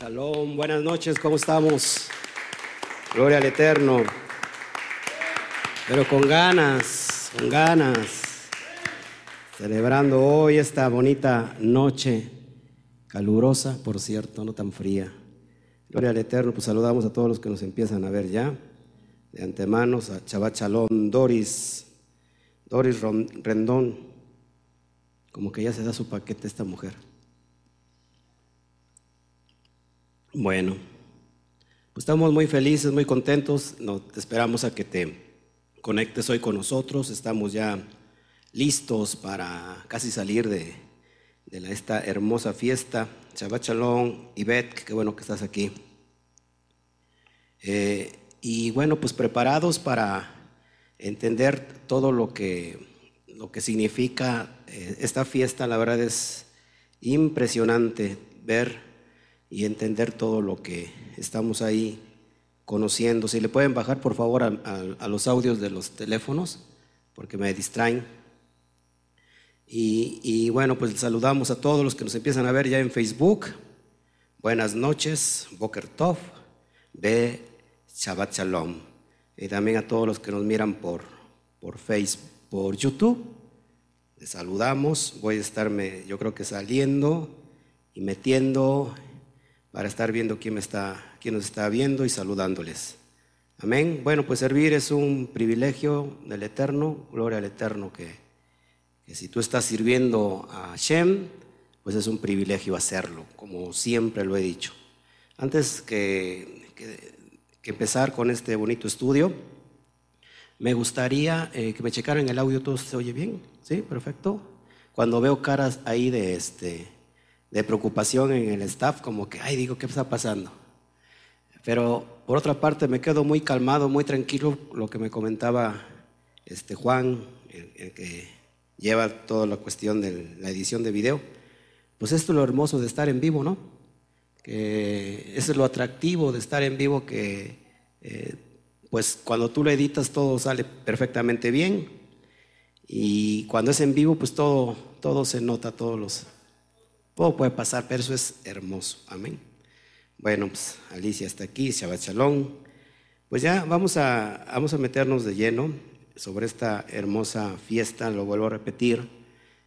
Shalom, buenas noches, ¿cómo estamos? Gloria al Eterno. Pero con ganas, con ganas. Celebrando hoy esta bonita noche, calurosa, por cierto, no tan fría. Gloria al Eterno, pues saludamos a todos los que nos empiezan a ver ya. De antemano, a Shabbat Shalom, Doris, Doris Rendón. Como que ya se da su paquete esta mujer. Bueno, pues estamos muy felices, muy contentos. Nos esperamos a que te conectes hoy con nosotros. Estamos ya listos para casi salir de, esta hermosa fiesta. Shabbat Shalom, Ivette, qué bueno que estás aquí. Eh, y bueno, pues preparados para entender todo lo que, lo que significa eh, esta fiesta. La verdad es impresionante ver y entender todo lo que estamos ahí conociendo. Si le pueden bajar por favor a, los audios de los teléfonos, porque me distraen. Y, bueno, pues saludamos a todos los que nos empiezan a ver ya en Facebook. Buenas noches, Boker Tov, de Shabbat Shalom. Y también a todos los que nos miran por, por Facebook, por YouTube. Les saludamos. Voy a estarme, yo creo que saliendo y metiendo para estar viendo quién, me está, quién nos está viendo y saludándoles. Amén. Bueno, pues servir es un privilegio del Eterno, gloria al Eterno, que, si tú estás sirviendo a Shem, pues es un privilegio hacerlo, como siempre lo he dicho. Antes que, empezar con este bonito estudio, me gustaría eh, que me checaran el audio, ¿todo se oye bien? ¿Sí? Perfecto. Cuando veo caras ahí de este de preocupación en el staff, como que, ay, digo, ¿qué está pasando? Pero por otra parte me quedo muy calmado, muy tranquilo, lo que me comentaba este Juan, el, que lleva toda la cuestión de la edición de video. Pues esto es lo hermoso de estar en vivo, ¿no? Que eso es lo atractivo de estar en vivo, que eh, pues cuando tú lo editas todo sale perfectamente bien y cuando es en vivo pues todo, todo se nota, todos los, todo puede pasar, pero eso es hermoso. Amén. Bueno, pues Alicia está aquí, Shabbat Shalom. Pues ya vamos a, vamos a meternos de lleno sobre esta hermosa fiesta, lo vuelvo a repetir.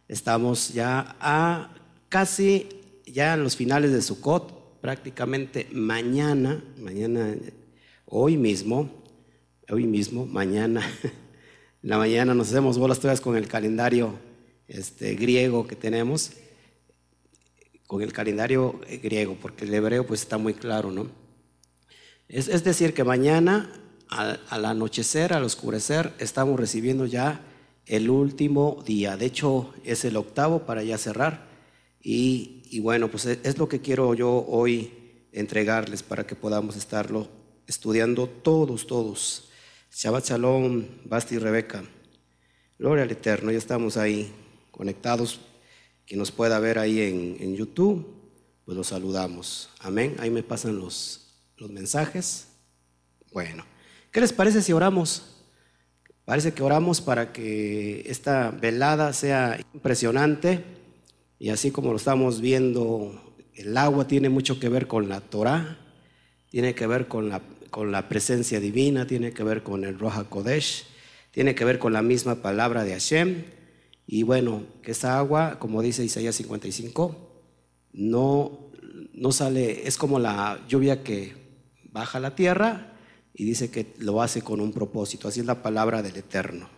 Estamos ya a casi ya en los finales de Sukkot, prácticamente mañana, mañana, hoy mismo, hoy mismo, mañana, en la mañana nos hacemos bolas todas con el calendario este, griego que tenemos con el calendario griego, porque el hebreo pues está muy claro, ¿no? Es, decir, que mañana al, anochecer, al oscurecer, estamos recibiendo ya el último día. De hecho, es el octavo para ya cerrar. Y, bueno, pues es, lo que quiero yo hoy entregarles para que podamos estarlo estudiando todos, todos. Shabbat Shalom, Basti y Rebeca. Gloria al Eterno, ya estamos ahí conectados quien nos pueda ver ahí en, YouTube, pues los saludamos. Amén. Ahí me pasan los, los mensajes. Bueno, ¿qué les parece si oramos? Parece que oramos para que esta velada sea impresionante y así como lo estamos viendo, el agua tiene mucho que ver con la Torah, tiene que ver con la, con la presencia divina, tiene que ver con el Roja Kodesh, tiene que ver con la misma palabra de Hashem y bueno, que esa agua, como dice Isaías 55, no, no sale, es como la lluvia que baja la tierra y dice que lo hace con un propósito. Así es la palabra del Eterno,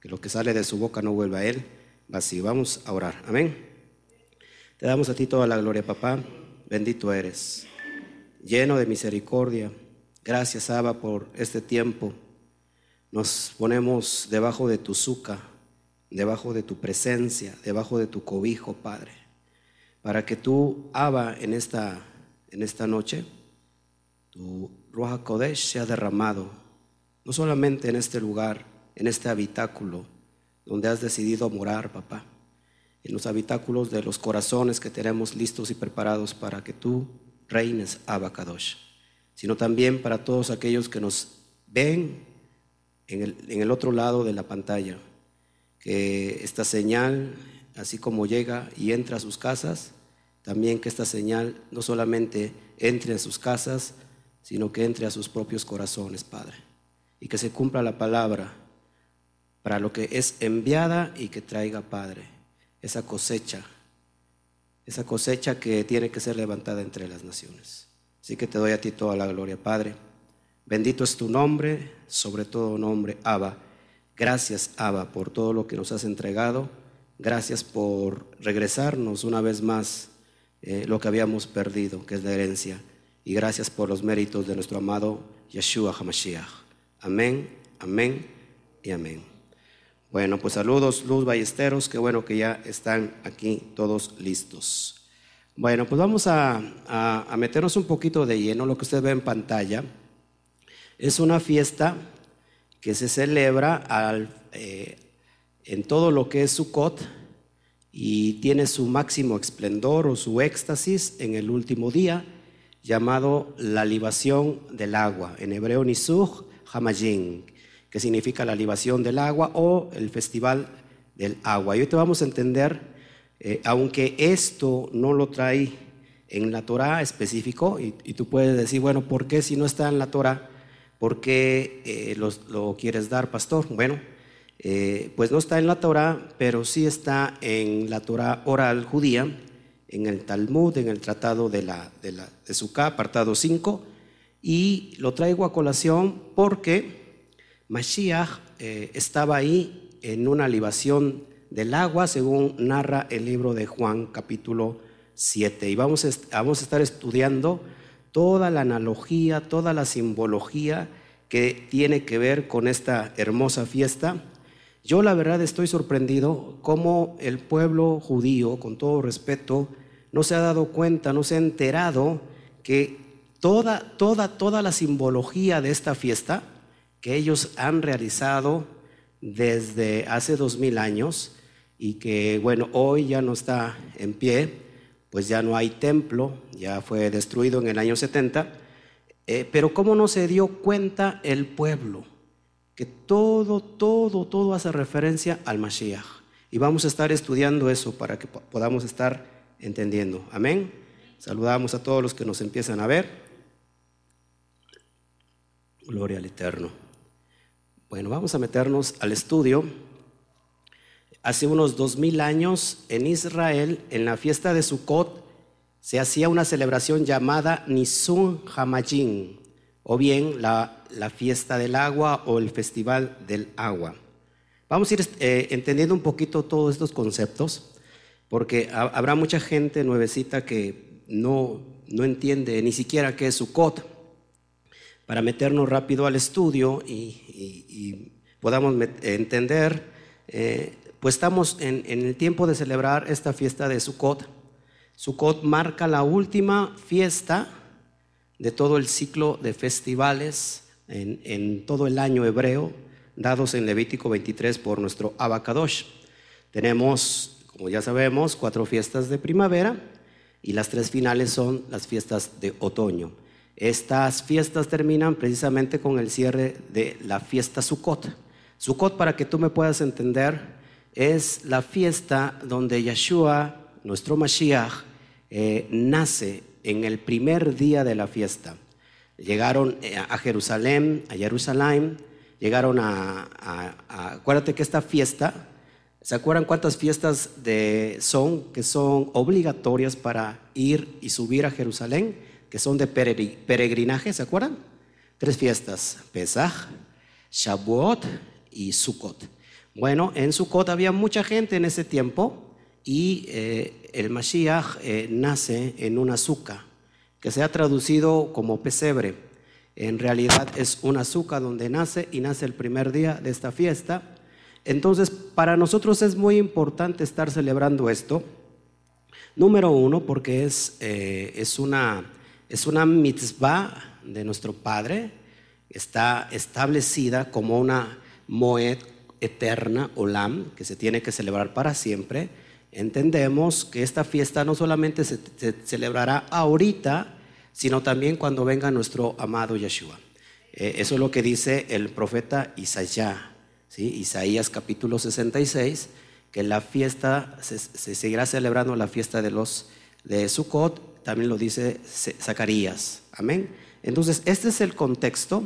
que lo que sale de su boca no vuelve a él vacío. Vamos a orar. Amén. Te damos a ti toda la gloria, papá. Bendito eres, lleno de misericordia. Gracias, Abba, por este tiempo. Nos ponemos debajo de tu suca debajo de tu presencia, debajo de tu cobijo, Padre, para que tú, Abba, en esta, en esta noche, tu Ruach Kodesh sea derramado, no solamente en este lugar, en este habitáculo donde has decidido morar, papá, en los habitáculos de los corazones que tenemos listos y preparados para que tú reines, Abba Kadosh, sino también para todos aquellos que nos ven en el, en el otro lado de la pantalla que esta señal, así como llega y entra a sus casas, también que esta señal no solamente entre en sus casas, sino que entre a sus propios corazones, Padre. Y que se cumpla la palabra para lo que es enviada y que traiga, Padre, esa cosecha, esa cosecha que tiene que ser levantada entre las naciones. Así que te doy a ti toda la gloria, Padre. Bendito es tu nombre, sobre todo nombre, Abba. Gracias, Abba, por todo lo que nos has entregado. Gracias por regresarnos una vez más eh, lo que habíamos perdido, que es la herencia. Y gracias por los méritos de nuestro amado Yeshua HaMashiach. Amén, amén y amén. Bueno, pues saludos, Luz Ballesteros, qué bueno que ya están aquí todos listos. Bueno, pues vamos a, meternos un poquito de lleno, lo que usted ve en pantalla. Es una fiesta que se celebra eh, en todo lo que es Sukkot y tiene su máximo esplendor o su éxtasis en el último día, llamado la libación del agua, en hebreo Nisuch Hamajin, que significa la libación del agua o el festival del agua. Y hoy te vamos a entender, eh, aunque esto no lo trae en la Torah específico, y, tú puedes decir, bueno, ¿por qué si no está en la Torah? ¿Por qué eh, lo quieres dar, pastor? Bueno, eh, pues no está en la Torah, pero sí está en la Torah oral judía, en el Talmud, en el Tratado de, la, de, la, de Sukkah, apartado 5, y lo traigo a colación porque Mashiach eh, estaba ahí en una libación del agua, según narra el libro de Juan, capítulo 7. Y vamos vamos a estar estudiando toda la analogía, toda la simbología que tiene que ver con esta hermosa fiesta. Yo la verdad estoy sorprendido cómo el pueblo judío, con todo respeto, no se ha dado cuenta, no se ha enterado que toda, toda, toda la simbología de esta fiesta que ellos han realizado desde hace dos mil años y que, bueno, hoy ya no está en pie, pues ya no hay templo, ya fue destruido en el año 70, eh, pero cómo no se dio cuenta el pueblo que todo, todo, todo hace referencia al Mashiach. Y vamos a estar estudiando eso para que podamos estar entendiendo. Amén. Saludamos a todos los que nos empiezan a ver. Gloria al Eterno. Bueno, vamos a meternos al estudio. Hace unos dos mil años en Israel, en la fiesta de Sukkot, se hacía una celebración llamada Nisun Hamajin, o bien la la fiesta del agua o el festival del agua. Vamos a ir eh, entendiendo un poquito todos estos conceptos, porque habrá mucha gente nuevecita que no, no entiende ni siquiera qué es Sukkot. Para meternos rápido al estudio y, podamos entender, eh, pues estamos en, en, el tiempo de celebrar esta fiesta de Sukkot. Sukkot marca la última fiesta de todo el ciclo de festivales en, todo el año hebreo, dados en Levítico 23 por nuestro Abacadosh. Tenemos, como ya sabemos, cuatro fiestas de primavera y las tres finales son las fiestas de otoño. Estas fiestas terminan precisamente con el cierre de la fiesta Sukkot. Sukkot, para que tú me puedas entender, es la fiesta donde Yeshua, nuestro Mashiach, eh, nace en el primer día de la fiesta llegaron eh, a Jerusalén, a Jerusalén, llegaron a, acuérdate que esta fiesta, ¿se acuerdan cuántas fiestas son que son obligatorias para ir y subir a Jerusalén? Que son de peregrinaje, ¿se acuerdan? Tres fiestas, Pesach, Shavuot y Sukkot. Bueno, en Sukkot había mucha gente en ese tiempo y eh, el Mashiach eh, nace en una azúcar que se ha traducido como pesebre. En realidad es un azúcar donde nace y nace el primer día de esta fiesta. Entonces, para nosotros es muy importante estar celebrando esto. Número uno, porque es, eh, es, una, es una mitzvah de nuestro Padre, está establecida como una moed eterna, olam, que se tiene que celebrar para siempre entendemos que esta fiesta no solamente se, celebrará ahorita, sino también cuando venga nuestro amado Yeshua. Eh, eso es lo que dice el profeta Isaías, ¿sí? Isaías capítulo 66, que la fiesta se, seguirá celebrando la fiesta de los de Sukkot, también lo dice Zacarías. Amén. Entonces, este es el contexto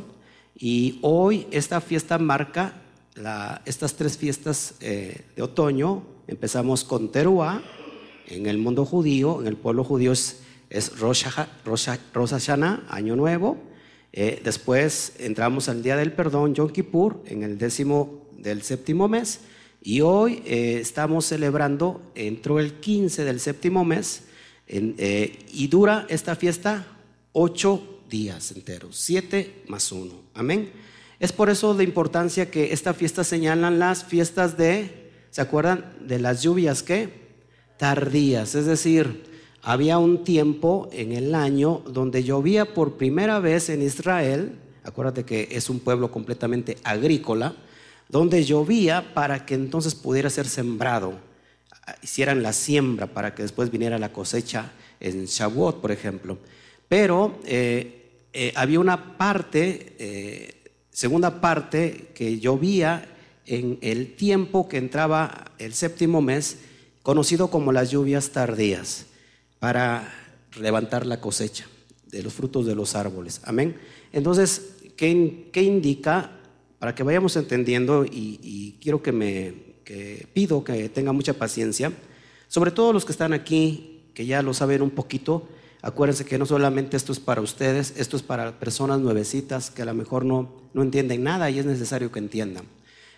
y hoy esta fiesta marca estas tres fiestas eh, de otoño. Empezamos con Teruah, en el mundo judío, en el pueblo judío es, es Año Nuevo. Eh, después entramos al Día del Perdón, Yom Kippur, en el décimo del séptimo mes. Y hoy eh, estamos celebrando, entró el 15 del séptimo mes, y dura esta fiesta ocho días enteros, siete más uno. Amén. Es por eso de importancia que esta fiesta señalan las fiestas de, ¿se acuerdan? De las lluvias que tardías, es decir, había un tiempo en el año donde llovía por primera vez en Israel, acuérdate que es un pueblo completamente agrícola, donde llovía para que entonces pudiera ser sembrado, hicieran la siembra para que después viniera la cosecha en Shavuot, por ejemplo. Pero eh, eh, había una parte, eh, segunda parte, que llovía en el tiempo que entraba el séptimo mes, conocido como las lluvias tardías, para levantar la cosecha de los frutos de los árboles. Amén. Entonces, ¿qué, indica? Para que vayamos entendiendo, y, quiero que me pido que tenga mucha paciencia, sobre todo los que están aquí, que ya lo saben un poquito, Acuérdense que no solamente esto es para ustedes, esto es para personas nuevecitas que a lo mejor no, no entienden nada y es necesario que entiendan.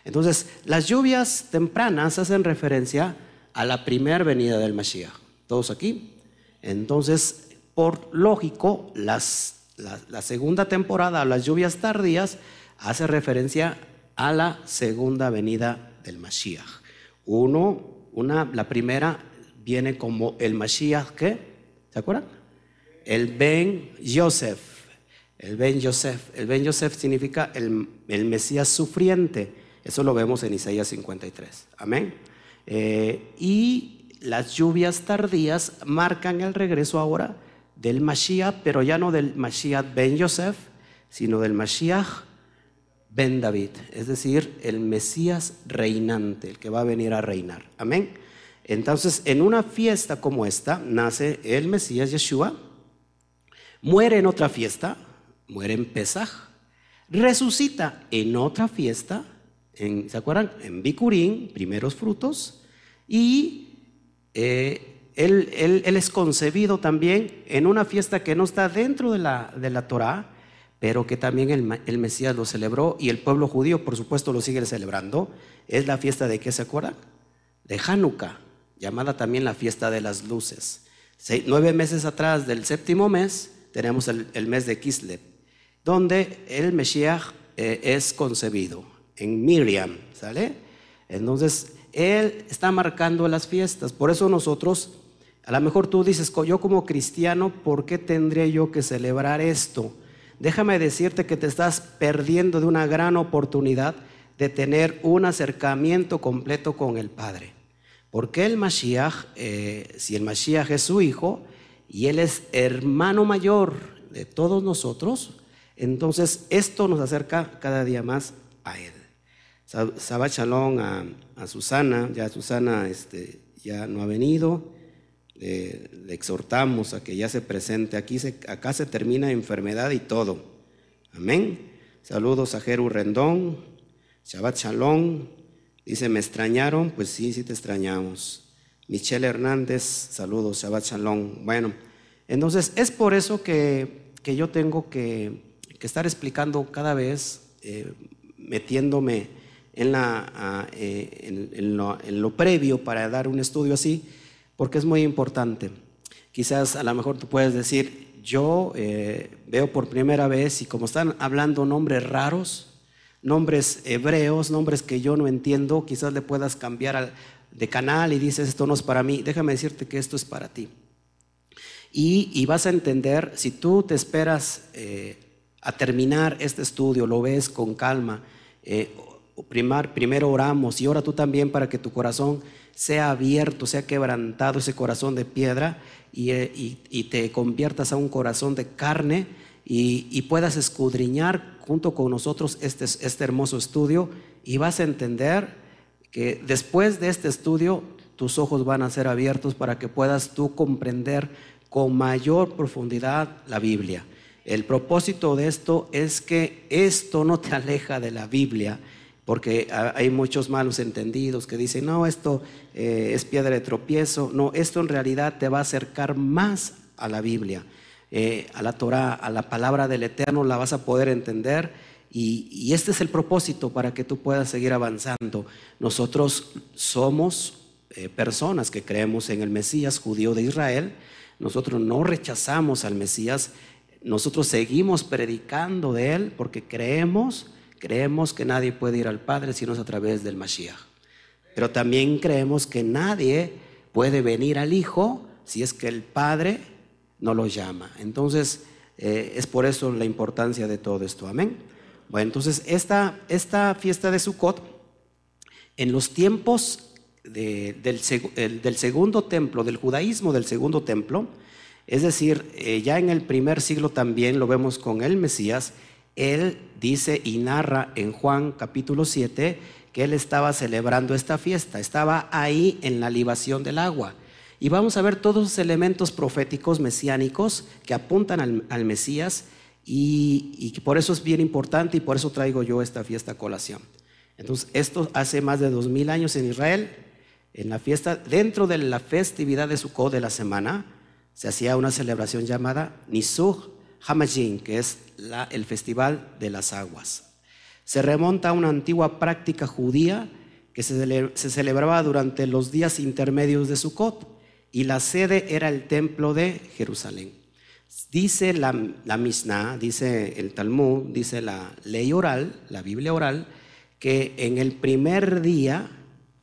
Entonces, las lluvias tempranas hacen referencia a la primera venida del Mashiach. ¿Todos aquí? Entonces, por lógico, las, la, segunda temporada, las lluvias tardías, hace referencia a la segunda venida del Mashiach. Uno, una, la primera viene como el Mashiach, ¿qué? ¿Se acuerdan? El Ben Yosef. El Ben Yosef. El Ben Yosef significa el, Mesías sufriente. Eso lo vemos en Isaías 53. Amén. Eh, y las lluvias tardías marcan el regreso ahora del Mashiach, pero ya no del Mashiach Ben Yosef, sino del Mashiach Ben David, es decir, el Mesías reinante, el que va a venir a reinar. Amén. Entonces, en una fiesta como esta, nace el Mesías Yeshua, muere en otra fiesta, muere en Pesaj, resucita en otra fiesta, en, ¿se acuerdan? En Bikurín, primeros frutos, y eh, él, es concebido también en una fiesta que no está dentro de la, de Torah, pero que también el, el, Mesías lo celebró y el pueblo judío, por supuesto, lo sigue celebrando. Es la fiesta de qué se acuerdan? De Hanukkah, llamada también la fiesta de las luces. nueve meses atrás del séptimo mes, tenemos el, mes de Kislev, donde el Mesías eh, es concebido, en Miriam, ¿sale? Entonces, él está marcando las fiestas. Por eso nosotros, a lo mejor tú dices, yo como cristiano, ¿por qué tendría yo que celebrar esto? Déjame decirte que te estás perdiendo de una gran oportunidad de tener un acercamiento completo con el Padre. Porque el Mashiach, eh, si el Mashiach es su hijo, y Él es hermano mayor de todos nosotros, entonces esto nos acerca cada día más a Él. Shabbat Shalom a, Susana, ya Susana este, ya no ha venido, le exhortamos a que ya se presente, aquí se, acá se termina enfermedad y todo. Amén. Saludos a Jeru Rendón, Shabbat Shalom, dice, ¿me extrañaron? Pues sí, sí te extrañamos. Michelle Hernández, saludos, Shabbat Shalom. Bueno, entonces es por eso que, yo tengo que, estar explicando cada vez, eh, metiéndome en, la, eh, en, lo, previo para dar un estudio así, porque es muy importante. Quizás a lo mejor tú puedes decir, yo eh, veo por primera vez y como están hablando nombres raros, nombres hebreos, nombres que yo no entiendo, quizás le puedas cambiar al, de canal y dices, esto no es para mí, déjame decirte que esto es para ti. Y, vas a entender, si tú te esperas eh, a terminar este estudio, lo ves con calma, eh, primero oramos y ora tú también para que tu corazón sea abierto, sea quebrantado ese corazón de piedra y, eh, te conviertas a un corazón de carne y, puedas escudriñar junto con nosotros este, este hermoso estudio y vas a entender que después de este estudio tus ojos van a ser abiertos para que puedas tú comprender con mayor profundidad la Biblia. El propósito de esto es que esto no te aleja de la Biblia, porque hay muchos malos entendidos que dicen, no, esto eh, es piedra de tropiezo. No, esto en realidad te va a acercar más a la Biblia, eh, a la Torah, a la palabra del Eterno, la vas a poder entender. Y, este es el propósito para que tú puedas seguir avanzando. Nosotros somos eh, personas que creemos en el Mesías judío de Israel. Nosotros no rechazamos al Mesías. Nosotros seguimos predicando de él porque creemos Creemos que nadie puede ir al Padre si no es a través del Mashiach. Pero también creemos que nadie puede venir al Hijo si es que el Padre no lo llama. Entonces, eh, es por eso la importancia de todo esto. Amén. Bueno, entonces, esta, esta fiesta de Sukkot, en los tiempos del, del, segundo templo, del judaísmo del segundo templo, es decir, eh, ya en el primer siglo también lo vemos con el Mesías, él dice y narra en Juan capítulo 7 que él estaba celebrando esta fiesta, estaba ahí en la libación del agua. Y vamos a ver todos los elementos proféticos mesiánicos que apuntan al, Mesías y, y, por eso es bien importante y por eso traigo yo esta fiesta a colación. Entonces, esto hace más de dos mil años en Israel, en la fiesta, dentro de la festividad de Sukkot de la semana, se hacía una celebración llamada Nisuch Hamajin, que es el Festival de las Aguas. Se remonta a una antigua práctica judía que se, celebraba durante los días intermedios de Sukkot y la sede era el templo de Jerusalén. Dice la, la Mishnah, dice el Talmud, dice la ley oral, la Biblia oral, que en el primer día,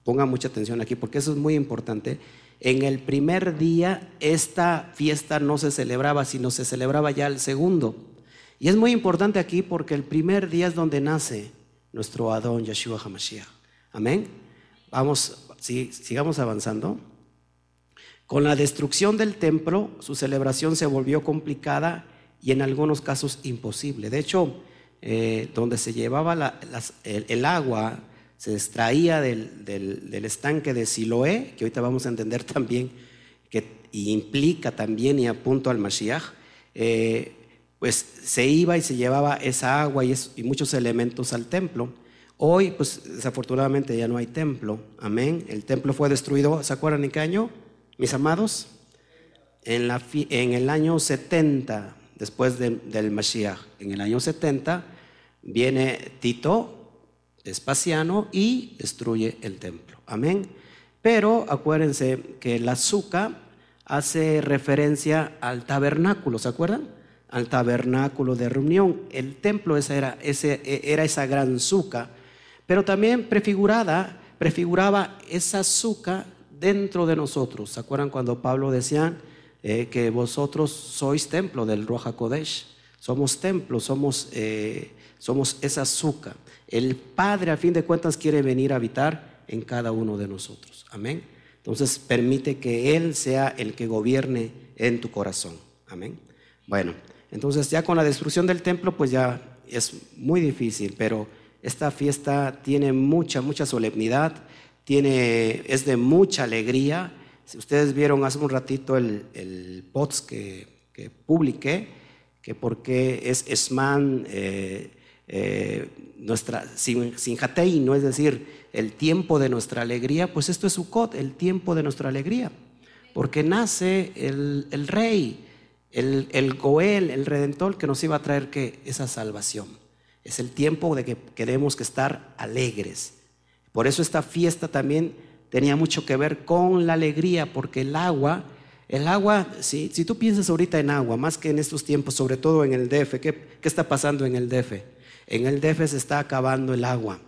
ponga mucha atención aquí porque eso es muy importante, en el primer día esta fiesta no se celebraba, sino se celebraba ya el segundo. Y es muy importante aquí porque el primer día es donde nace nuestro Adón Yeshua HaMashiach. Amén. Vamos, sigamos avanzando. Con la destrucción del templo, su celebración se volvió complicada y en algunos casos imposible. De hecho, eh, donde se llevaba el, agua se extraía del, estanque de Siloé, que ahorita vamos a entender también, que implica también y apunto al Mashiach, eh, pues se iba y se llevaba esa agua y, muchos elementos al templo. Hoy, pues desafortunadamente ya no hay templo, amén. El templo fue destruido, ¿se acuerdan en qué año, mis amados? En, el año 70, después del Mashiach, en el año 70, viene Tito, Espaciano y destruye el templo. Amén. Pero acuérdense que el azúcar hace referencia al tabernáculo, ¿se acuerdan? Al tabernáculo de reunión. El templo esa era, ese, era esa gran azúcar, pero también prefigurada, prefiguraba esa azúcar dentro de nosotros. ¿Se acuerdan cuando Pablo decía eh, que vosotros sois templo del Roja Kodesh? Somos templo, somos, eh, somos esa azúcar. El Padre, a fin de cuentas, quiere venir a habitar en cada uno de nosotros. Amén. Entonces, permite que Él sea el que gobierne en tu corazón. Amén. Bueno, entonces ya con la destrucción del templo, pues ya es muy difícil, pero esta fiesta tiene mucha, mucha solemnidad, tiene, es de mucha alegría. Si ustedes vieron hace un ratito el, el POTS que, que publiqué, que porque es Esman, eh, eh, nuestra, sin no es decir, el tiempo de nuestra alegría, pues esto es Sukkot, el tiempo de nuestra alegría, porque nace el, el rey, el, el, Goel, el Redentor, que nos iba a traer que esa salvación. Es el tiempo de que queremos que estar alegres. Por eso esta fiesta también tenía mucho que ver con la alegría, porque el agua, el agua, si, si tú piensas ahorita en agua, más que en estos tiempos, sobre todo en el DF, ¿qué, qué está pasando en el DF? En el DF se está acabando el agua.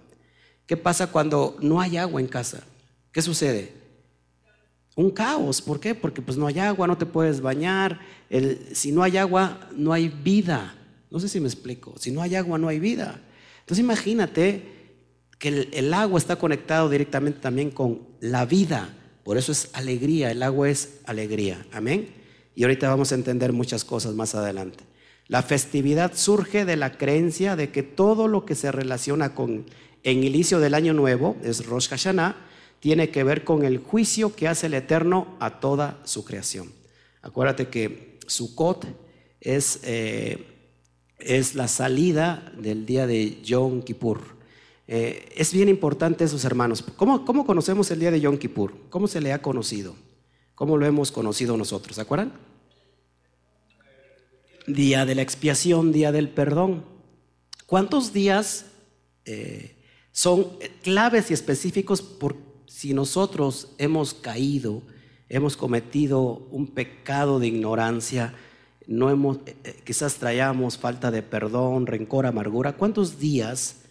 ¿Qué pasa cuando no hay agua en casa? ¿Qué sucede? Un caos. ¿Por qué? Porque pues no hay agua, no te puedes bañar. si no hay agua, no hay vida. No sé si me explico. Si no hay agua, no hay vida. Entonces imagínate que el, agua está conectado directamente también con la vida. Por eso es alegría. El agua es alegría. Amén. Y ahorita vamos a entender muchas cosas más adelante. La festividad surge de la creencia de que todo lo que se relaciona con el inicio del año nuevo, es Rosh Hashanah, tiene que ver con el juicio que hace el Eterno a toda su creación. Acuérdate que Sukkot es, eh, es la salida del día de Yom Kippur. Eh, es bien importante esos hermanos. ¿Cómo, ¿Cómo conocemos el día de Yom Kippur? ¿Cómo se le ha conocido? ¿Cómo lo hemos conocido nosotros? ¿Se acuerdan? Día de la expiación, día del perdón. ¿Cuántos días eh, son claves y específicos por si nosotros hemos caído, hemos cometido un pecado de ignorancia, no hemos, eh, quizás traíamos falta de perdón, rencor, amargura? ¿Cuántos días?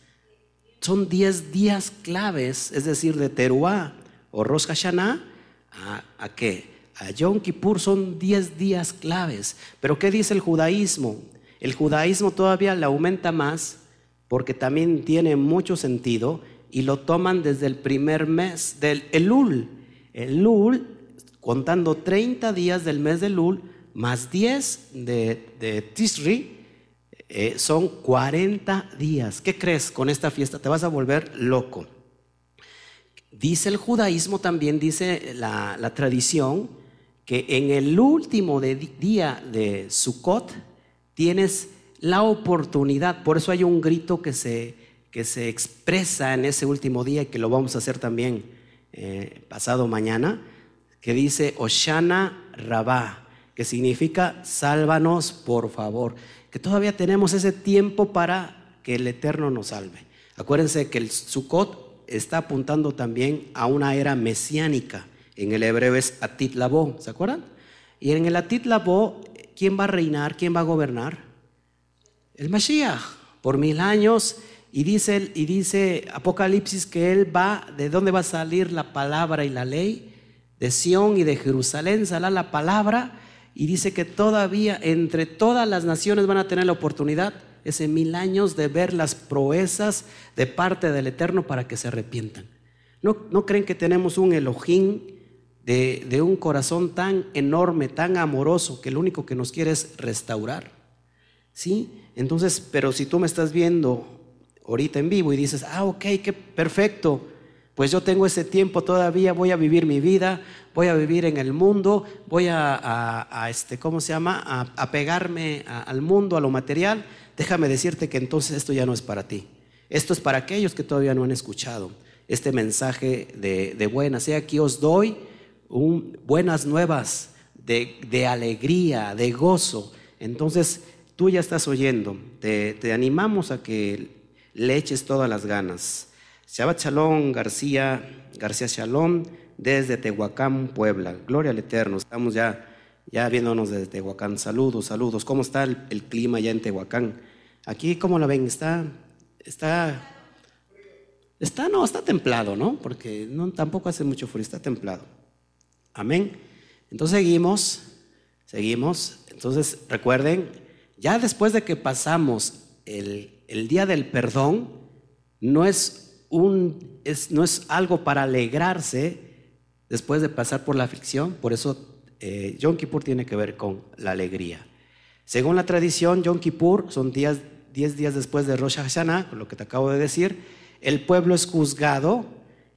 Son diez días claves, es decir, de Teruá o Rosh Hashanah ¿A, a qué? A Yom Kippur son 10 días claves. Pero ¿qué dice el judaísmo? El judaísmo todavía le aumenta más porque también tiene mucho sentido y lo toman desde el primer mes del Elul. Elul, contando 30 días del mes de Elul, más 10 de, de Tisri, eh, son 40 días. ¿Qué crees con esta fiesta? Te vas a volver loco. Dice el judaísmo también, dice la, tradición, que en el último día de Sukkot tienes la oportunidad, por eso hay un grito que se, que se expresa en ese último día y que lo vamos a hacer también eh, pasado mañana, que dice Oshana Rabá, que significa sálvanos por favor, que todavía tenemos ese tiempo para que el Eterno nos salve. Acuérdense que el Sukkot está apuntando también a una era mesiánica. En el hebreo es Atit Labo, ¿se acuerdan? Y en el Atit Labo, ¿quién va a reinar? ¿Quién va a gobernar? El Mashiach, por mil años. Y dice, y dice Apocalipsis que él va, ¿de dónde va a salir la palabra y la ley? De Sión y de Jerusalén saldrá la palabra. Y dice que todavía entre todas las naciones van a tener la oportunidad ese mil años de ver las proezas de parte del Eterno para que se arrepientan. ¿No, no creen que tenemos un Elohim de, de, un corazón tan enorme, tan amoroso, que lo único que nos quiere es restaurar? ¿Sí? Entonces, pero si tú me estás viendo ahorita en vivo y dices, ah, ok, qué perfecto, pues yo tengo ese tiempo todavía, voy a vivir mi vida, voy a vivir en el mundo, voy a, este, ¿cómo se llama? A, pegarme al mundo, a lo material déjame decirte que entonces esto ya no es para ti. Esto es para aquellos que todavía no han escuchado este mensaje de, buenas. Sea aquí os doy buenas nuevas de, alegría, de gozo. Entonces tú ya estás oyendo. Te, animamos a que le eches todas las ganas. Shabbat Shalom, García, García Shalom, desde Tehuacán, Puebla. Gloria al Eterno. Estamos ya ya viéndonos desde Tehuacán. Saludos, saludos. ¿Cómo está el, clima ya en Tehuacán? Aquí, ¿cómo la ven? Está, está, está, no, está templado, ¿no? Porque tampoco hace mucho frío, está templado. Amén. Entonces seguimos, seguimos. Entonces recuerden, ya después de que pasamos el, el día del perdón, no es, no es algo para alegrarse después de pasar por la aflicción, por eso eh, Yom Kippur tiene que ver con la alegría. Según la tradición, Yom Kippur son días, 10 días después de Rosh Hashanah, lo que te acabo de decir. El pueblo es juzgado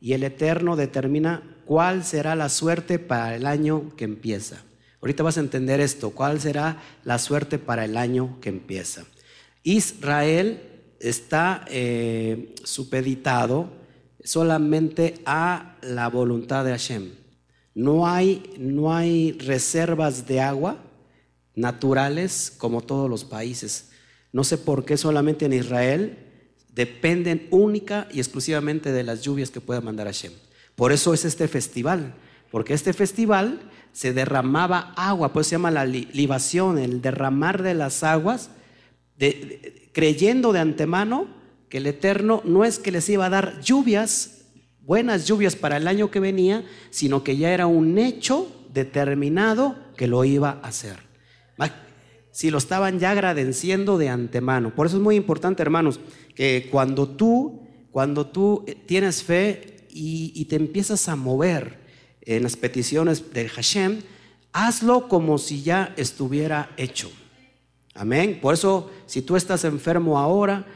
y el Eterno determina cuál será la suerte para el año que empieza. Ahorita vas a entender esto, cuál será la suerte para el año que empieza. Israel está eh, supeditado solamente a la voluntad de Hashem. No hay, no hay reservas de agua naturales como todos los países. No sé por qué solamente en Israel dependen única y exclusivamente de las lluvias que pueda mandar Hashem. Por eso es este festival, porque este festival se derramaba agua, pues se llama la libación, el derramar de las aguas, creyendo de antemano que el Eterno no es que les iba a dar lluvias buenas lluvias para el año que venía, sino que ya era un hecho determinado que lo iba a hacer. Si lo estaban ya agradeciendo de antemano. Por eso es muy importante, hermanos, que cuando tú, cuando tú eh, tienes fe y, te empiezas a mover en las peticiones de Hashem, hazlo como si ya estuviera hecho. Amén. Por eso, si tú estás enfermo ahora,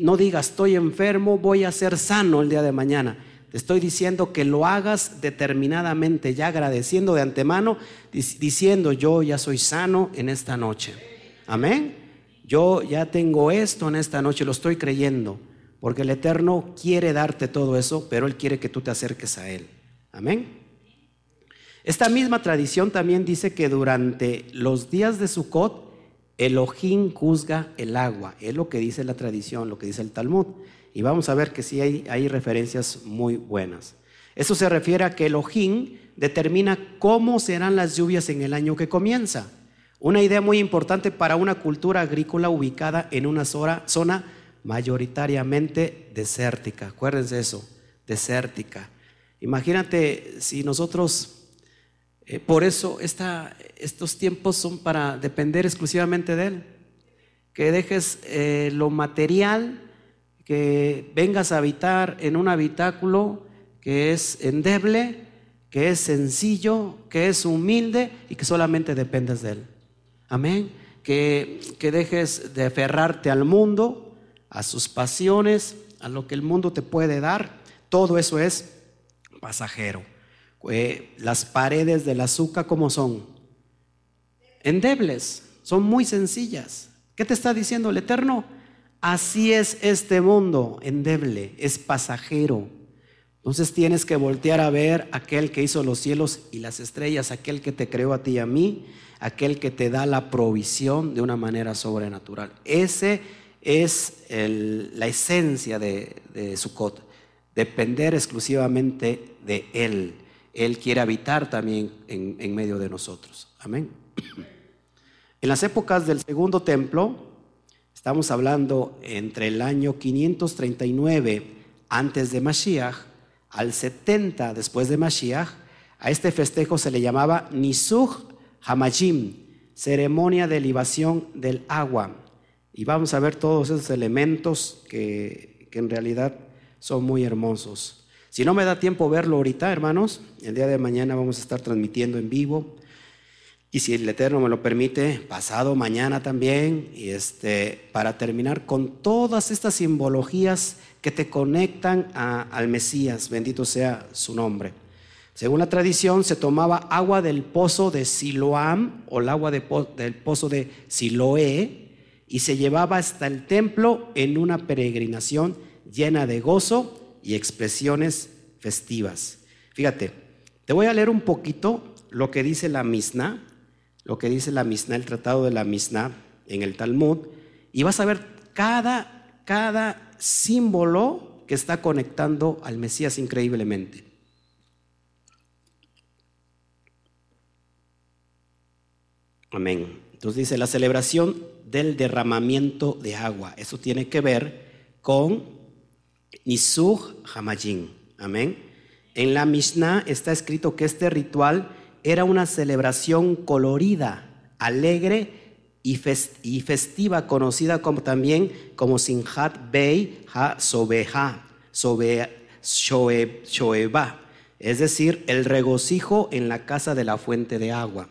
no digas estoy enfermo, voy a ser sano el día de mañana Te estoy diciendo que lo hagas determinadamente, ya agradeciendo de antemano, diciendo yo ya soy sano en esta noche. Amén. Yo ya tengo esto en esta noche, lo estoy creyendo, porque el Eterno quiere darte todo eso, pero Él quiere que tú te acerques a Él. Amén. Esta misma tradición también dice que durante los días de Sukkot, Elohim juzga el agua. Es lo que dice la tradición, lo que dice el Talmud. Y vamos a ver que sí hay, hay referencias muy buenas. Eso se refiere a que Elohim determina cómo serán las lluvias en el año que comienza. Una idea muy importante para una cultura agrícola ubicada en una zona mayoritariamente desértica. Acuérdense eso, desértica. Imagínate si nosotros, eh, por eso estos tiempos son para depender exclusivamente de Él. Que dejes eh, lo material que vengas a habitar en un habitáculo que es endeble, que es sencillo, que es humilde y que solamente dependes de Él. Amén. Que, que dejes de aferrarte al mundo, a sus pasiones, a lo que el mundo te puede dar. Todo eso es pasajero. Eh, las paredes del azúcar, ¿cómo son? Endebles, son muy sencillas. ¿Qué te está diciendo el Eterno? Así es este mundo, endeble, es pasajero. Entonces tienes que voltear a ver aquel que hizo los cielos y las estrellas, aquel que te creó a ti y a mí, aquel que te da la provisión de una manera sobrenatural. Ese es la esencia de, de Sukkot, depender exclusivamente de Él. Él quiere habitar también en, en medio de nosotros. Amén. En las épocas del segundo templo, Estamos hablando entre el año 539 antes de Mashiach al 70 después de Mashiach. A este festejo se le llamaba Nisuch Hamajim, ceremonia de libación del agua. Y vamos a ver todos esos elementos que, que en realidad son muy hermosos. Si no me da tiempo verlo ahorita, hermanos, el día de mañana vamos a estar transmitiendo en vivo y si el Eterno me lo permite, pasado mañana también, y este, para terminar con todas estas simbologías que te conectan al Mesías, bendito sea su nombre. Según la tradición, se tomaba agua del pozo de Siloam o el agua del pozo de Siloé y se llevaba hasta el templo en una peregrinación llena de gozo y expresiones festivas. Fíjate, te voy a leer un poquito lo que dice la Misna lo que dice la Mishnah, el tratado de la Mishnah en el Talmud, y vas a ver cada, cada símbolo que está conectando al Mesías increíblemente. Amén. Entonces dice la celebración del derramamiento de agua. Eso tiene que ver con Nisuj Hamajin. Amén. En la Mishnah está escrito que este ritual era una celebración colorida, alegre y, festiva, conocida como, también como Sinhat Bey Ha Sobeha, Shoeba, es decir, el regocijo en la casa de la fuente de agua.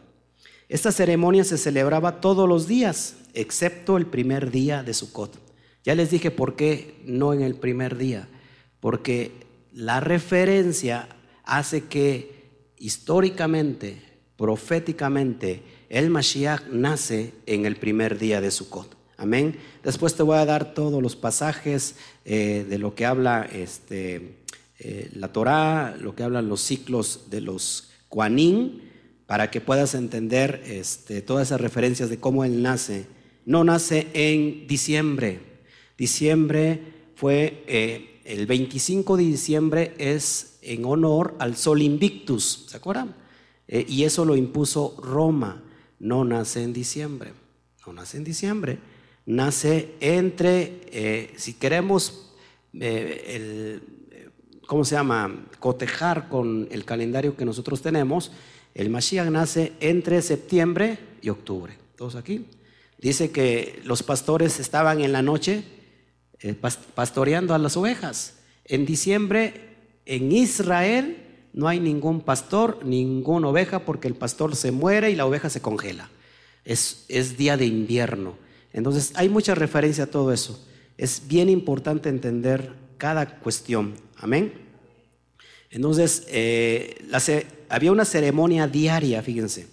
Esta ceremonia se celebraba todos los días, excepto el primer día de Sukkot. Ya les dije por qué no en el primer día, porque la referencia hace que históricamente, proféticamente, el Mashiach nace en el primer día de Sukkot. Amén. Después te voy a dar todos los pasajes eh, de lo que habla este, eh, la Torá, lo que hablan los ciclos de los Kuanim, para que puedas entender este, todas esas referencias de cómo él nace. No nace en diciembre. Diciembre fue eh, el 25 de diciembre es en honor al sol invictus, ¿se acuerdan? Eh, y eso lo impuso Roma, no nace en diciembre, no nace en diciembre, nace entre, eh, si queremos, el, ¿cómo se llama? Cotejar con el calendario que nosotros tenemos, el Mashiach nace entre septiembre y octubre. Todos aquí. Dice que los pastores estaban en la noche pastoreando a las ovejas. En diciembre en Israel no hay ningún pastor, ninguna oveja, porque el pastor se muere y la oveja se congela. Es, es día de invierno. Entonces hay mucha referencia a todo eso. Es bien importante entender cada cuestión. Amén. Entonces, eh, había una ceremonia diaria, fíjense,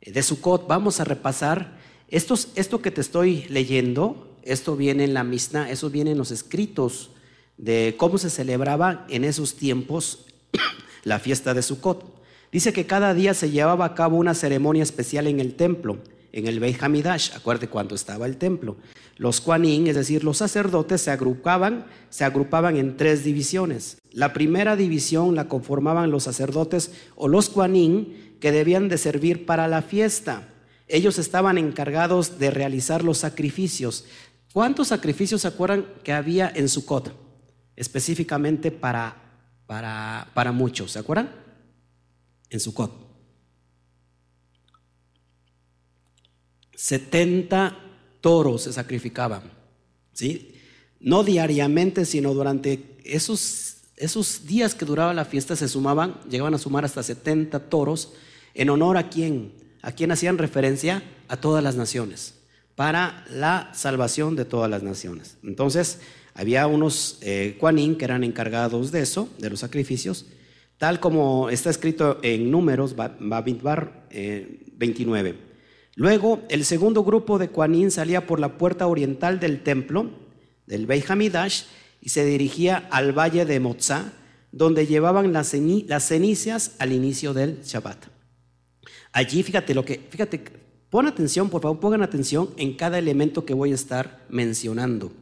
de Sukkot. Vamos a repasar. Estos, esto que te estoy leyendo, esto viene en la Mishnah, eso viene en los escritos de cómo se celebraba en esos tiempos la fiesta de Sukkot. Dice que cada día se llevaba a cabo una ceremonia especial en el templo, en el Beit Hamidash, acuerde cuando estaba el templo. Los Kuanin, es decir, los sacerdotes, se agrupaban, se agrupaban en tres divisiones. La primera división la conformaban los sacerdotes o los Kuanin que debían de servir para la fiesta. Ellos estaban encargados de realizar los sacrificios. ¿Cuántos sacrificios se acuerdan que había en Sukkot? Específicamente para, para, para muchos, ¿se acuerdan? en Sucot. 70 toros se sacrificaban, ¿sí? No diariamente, sino durante esos, esos días que duraba la fiesta se sumaban, llegaban a sumar hasta 70 toros en honor a quién, a quién hacían referencia a todas las naciones, para la salvación de todas las naciones. Entonces, había unos eh, que eran encargados de eso, de los sacrificios, tal como está escrito en Números, Babidbar 29. Eh, Luego, el segundo grupo de Kuanín salía por la puerta oriental del templo, del Beit Hamidash, y se dirigía al valle de Mozá, donde llevaban las, cenizas al inicio del Shabbat. Allí, fíjate lo que, fíjate, pon atención, por favor, pongan atención en cada elemento que voy a estar mencionando.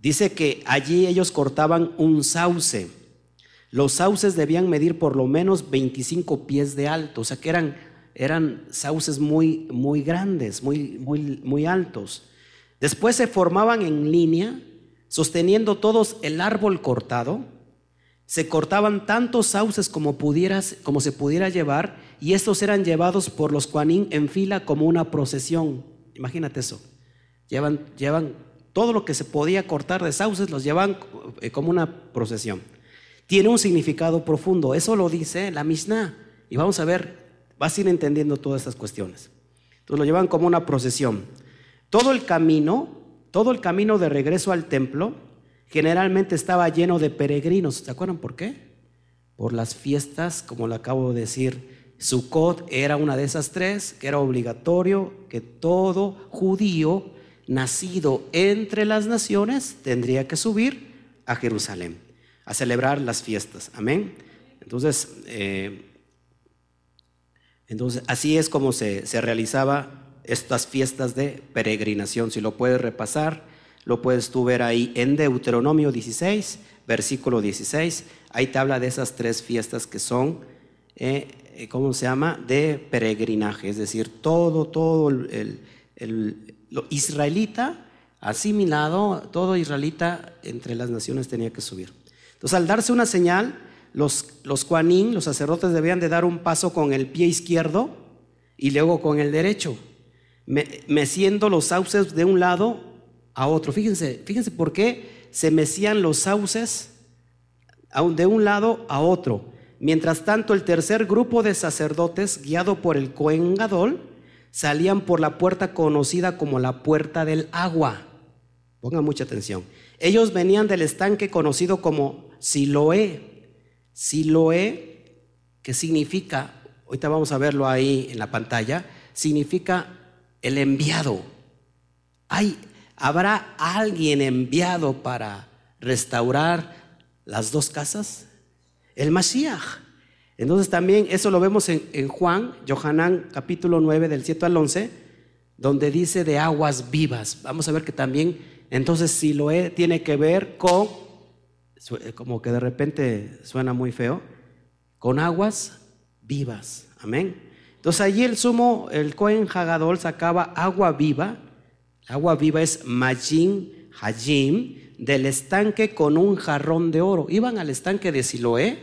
Dice que allí ellos cortaban un sauce los sauces debían medir por lo menos 25 pies de alto, o sea que eran, eran sauces muy, muy grandes, muy, muy, muy altos. Después se formaban en línea, sosteniendo todos el árbol cortado. Se cortaban tantos sauces como, pudieras, como se pudiera llevar, y estos eran llevados por los cuanín en fila como una procesión. Imagínate eso. Llevan, llevan todo lo que se podía cortar de sauces, los llevan eh, como una procesión tiene un significado profundo. Eso lo dice la Mishnah. Y vamos a ver, vas a ir entendiendo todas estas cuestiones. Entonces lo llevan como una procesión. Todo el camino, todo el camino de regreso al templo, generalmente estaba lleno de peregrinos. ¿Se acuerdan por qué? Por las fiestas, como le acabo de decir. Sukkot era una de esas tres, que era obligatorio que todo judío nacido entre las naciones tendría que subir a Jerusalén a celebrar las fiestas. Amén. Entonces, eh, entonces así es como se, se realizaba estas fiestas de peregrinación. Si lo puedes repasar, lo puedes tú ver ahí en Deuteronomio 16, versículo 16. Ahí te habla de esas tres fiestas que son, eh, eh, ¿cómo se llama? De peregrinaje. Es decir, todo, todo el, lo israelita asimilado, todo israelita entre las naciones tenía que subir. Entonces, al darse una señal, los, los los sacerdotes, debían de dar un paso con el pie izquierdo y luego con el derecho, meciendo los sauces de un lado a otro. Fíjense, fíjense por qué se mecían los sauces de un lado a otro. Mientras tanto, el tercer grupo de sacerdotes, guiado por el Cohen Gadol, salían por la puerta conocida como la puerta del agua. Pongan mucha atención. Ellos venían del estanque conocido como Siloé. Siloé, que significa, ahorita vamos a verlo ahí en la pantalla, significa el enviado. Hay, ¿Habrá alguien enviado para restaurar las dos casas? El Mashiach. Entonces también eso lo vemos en, Juan, Johanán capítulo 9 del 7 al 11, donde dice de aguas vivas. Vamos a ver que también entonces Siloé tiene que ver con, como que de repente suena muy feo, con aguas vivas. Amén. Entonces allí el sumo, el Cohen Hagadol sacaba agua viva. Agua viva es Majin Hajim del estanque con un jarrón de oro. Iban al estanque de Siloé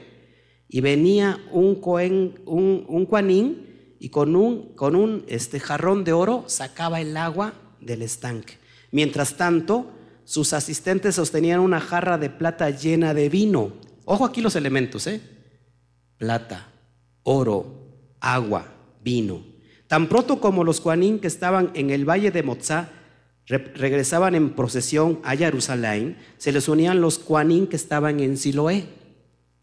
y venía un Cohen, un y con un, con un este, jarrón de oro sacaba el agua del estanque. Mientras tanto, sus asistentes sostenían una jarra de plata llena de vino. Ojo aquí los elementos, ¿eh? Plata, oro, agua, vino. Tan pronto como los Juanín que estaban en el valle de Mozá regresaban en procesión a Jerusalén, se les unían los Juanín que estaban en Siloé.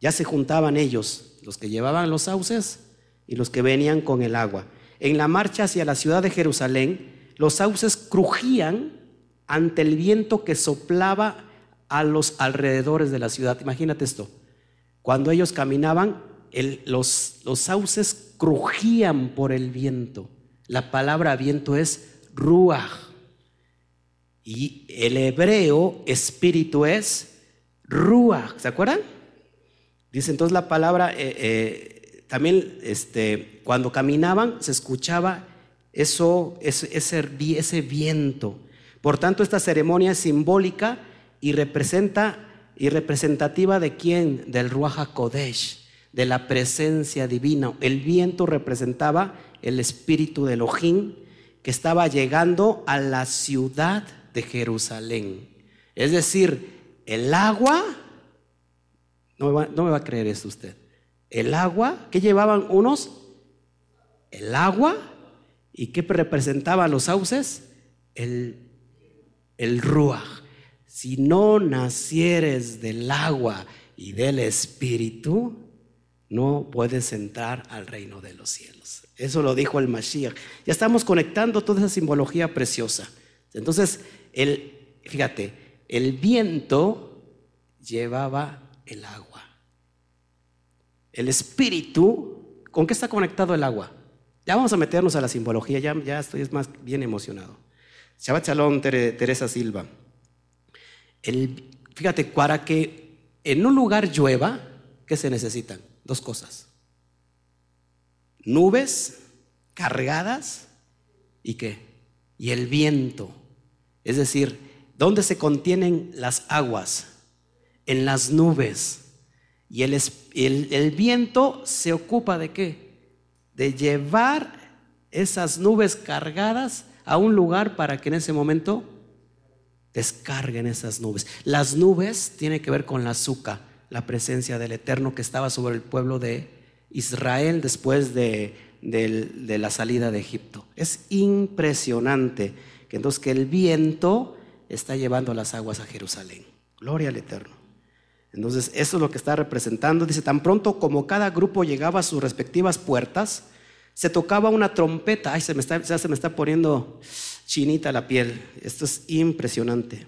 Ya se juntaban ellos, los que llevaban los sauces y los que venían con el agua. En la marcha hacia la ciudad de Jerusalén, los sauces crujían ante el viento que soplaba a los alrededores de la ciudad. Imagínate esto. Cuando ellos caminaban, los, los sauces crujían por el viento. La palabra viento es ruach. Y el hebreo espíritu es ruach. ¿Se acuerdan? Dice entonces la palabra, eh, eh, también este, cuando caminaban se escuchaba eso, ese, viento. Por tanto, esta ceremonia es simbólica y representa y representativa de quién? Del Ruach Kodesh, de la presencia divina. El viento representaba el espíritu de Elohim que estaba llegando a la ciudad Jerusalén. Es decir, el agua, no me va, no me va a creer esto usted, el agua, ¿qué llevaban unos? El agua ¿Y qué representaban los sauces? El, el ruach. Si no nacieres del agua y del espíritu, no puedes entrar al reino de los cielos. Eso lo dijo el Mashiach. Ya estamos conectando toda esa simbología preciosa. Entonces, el, fíjate, el viento llevaba el agua. El espíritu, ¿con qué está conectado el agua? Ya vamos a meternos a la simbología, ya, ya estoy más bien emocionado. Shabbat Shalom, Teresa Silva. fíjate, para que en un lugar llueva, ¿qué se necesitan? Dos cosas. Nubes cargadas y qué? Y el viento. Es decir, ¿dónde se contienen las aguas? En las nubes. Y el, viento se ocupa de qué? de llevar esas nubes cargadas a un lugar para que en ese momento descarguen esas nubes. Las nubes tienen que ver con la azúcar, la presencia del Eterno que estaba sobre el pueblo de Israel después de, de la salida de Egipto. Es impresionante que entonces que el viento está llevando las aguas a Jerusalén. Gloria al Eterno. Entonces, eso es lo que está representando. Dice, tan pronto como cada grupo llegaba a sus respectivas puertas, se tocaba una trompeta. Ay, se me está, se me está poniendo chinita la piel. Esto es impresionante.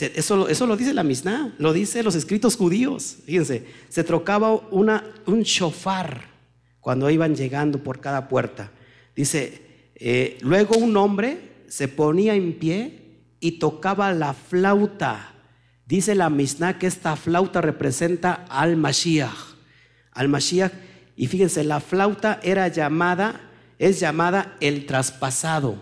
eso, eso lo dice la Mishnah, lo dice los escritos judíos. Fíjense, se tocaba una, un shofar cuando iban llegando por cada puerta. Dice, eh, luego un hombre se ponía en pie y tocaba la flauta Dice la Mishnah que esta flauta representa al Mashiach. Al Mashiach. Y fíjense, la flauta era llamada, es llamada el traspasado,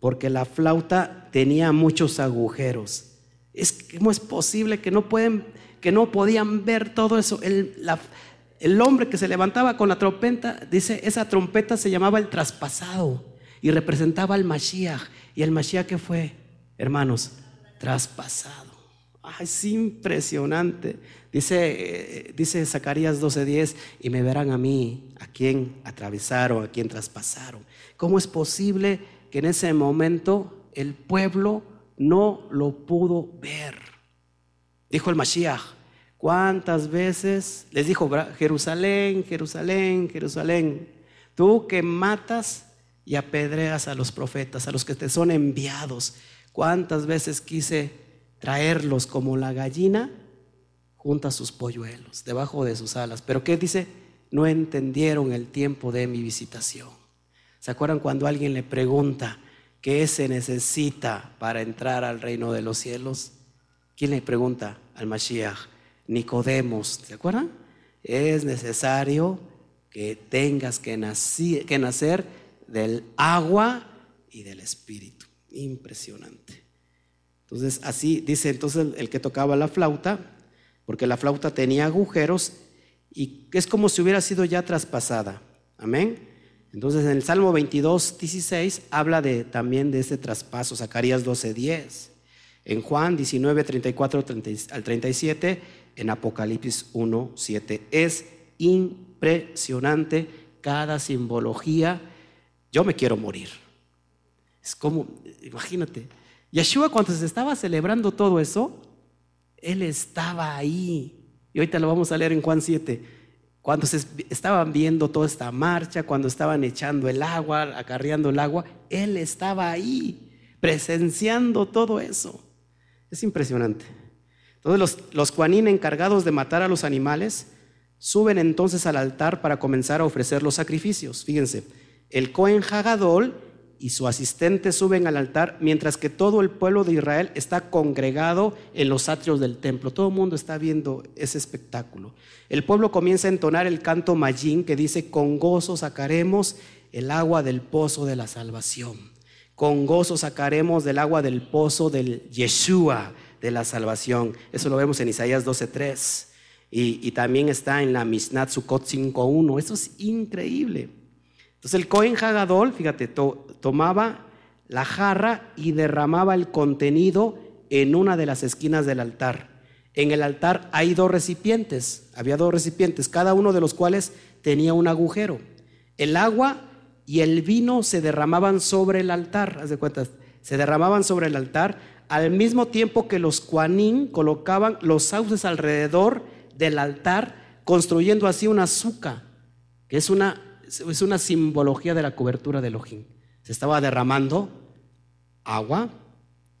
porque la flauta tenía muchos agujeros. Es, ¿Cómo es posible que no, pueden, que no podían ver todo eso? El, el hombre que se levantaba con la trompeta, dice, esa trompeta se llamaba el traspasado y representaba al Mashiach. ¿Y el Mashiach qué fue, hermanos? Traspasado es impresionante. Dice, eh, dice Zacarías 12:10, y me verán a mí, a quien atravesaron, a quien traspasaron. ¿Cómo es posible que en ese momento el pueblo no lo pudo ver? Dijo el Mashiach, ¿cuántas veces les dijo Jerusalén, Jerusalén, Jerusalén? Tú que matas y apedreas a los profetas, a los que te son enviados. ¿Cuántas veces quise traerlos como la gallina junto a sus polluelos, debajo de sus alas. Pero ¿qué dice? No entendieron el tiempo de mi visitación. ¿Se acuerdan cuando alguien le pregunta qué se necesita para entrar al reino de los cielos? ¿Quién le pregunta al Mashiach? Nicodemos, ¿se acuerdan? Es necesario que tengas que que nacer del agua y del espíritu. Impresionante. Entonces, así dice entonces el que tocaba la flauta, porque la flauta tenía agujeros y es como si hubiera sido ya traspasada. Amén. Entonces, en el Salmo 22, 16 habla de, también de ese traspaso, Zacarías 12, 10. En Juan 19, 34 al 37, en Apocalipsis 1, 7. Es impresionante cada simbología. Yo me quiero morir. Es como, imagínate, Yeshua cuando se estaba celebrando todo eso, Él estaba ahí. Y ahorita lo vamos a leer en Juan 7. Cuando se estaban viendo toda esta marcha, cuando estaban echando el agua, acarreando el agua, Él estaba ahí, presenciando todo eso. Es impresionante. Entonces los, los encargados de matar a los animales suben entonces al altar para comenzar a ofrecer los sacrificios. Fíjense, el Cohen Hagadol y su asistente suben al altar mientras que todo el pueblo de Israel está congregado en los atrios del templo. Todo el mundo está viendo ese espectáculo. El pueblo comienza a entonar el canto Mayín que dice, con gozo sacaremos el agua del pozo de la salvación. Con gozo sacaremos del agua del pozo del Yeshua, de la salvación. Eso lo vemos en Isaías 12.3. Y, y también está en la Mishnat Sukkot 5.1. Eso es increíble. Entonces el Cohen Hagadol, fíjate, tomaba la jarra y derramaba el contenido en una de las esquinas del altar. En el altar hay dos recipientes, había dos recipientes, cada uno de los cuales tenía un agujero. El agua y el vino se derramaban sobre el altar, haz de cuenta, se derramaban sobre el altar al mismo tiempo que los cuanín colocaban los sauces alrededor del altar, construyendo así una azúcar, que es una, es una simbología de la cobertura del ojín. Se estaba derramando agua,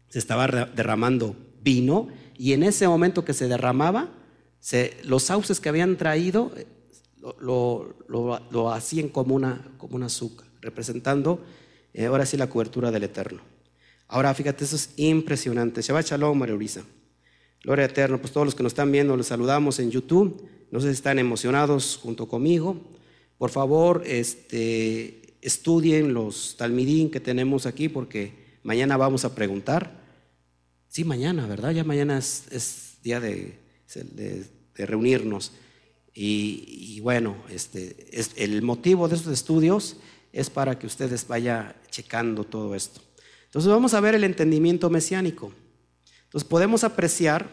se estaba derramando vino, y en ese momento que se derramaba, los sauces que habían traído eh, lo, lo, hacían como una, como azúcar, representando eh, ahora sí la cobertura del Eterno. Ahora, fíjate, eso es impresionante. Shabbat Shalom, María Urisa. Gloria eterna, pues todos los que nos están viendo, los saludamos en YouTube. No sé si están emocionados junto conmigo. Por favor, este, estudien los talmidín que tenemos aquí porque mañana vamos a preguntar. Sí, mañana, ¿verdad? Ya mañana es, día de, reunirnos. Y, bueno, este, es, el motivo de estos estudios es para que ustedes vayan checando todo esto. Entonces vamos a ver el entendimiento mesiánico. Entonces podemos apreciar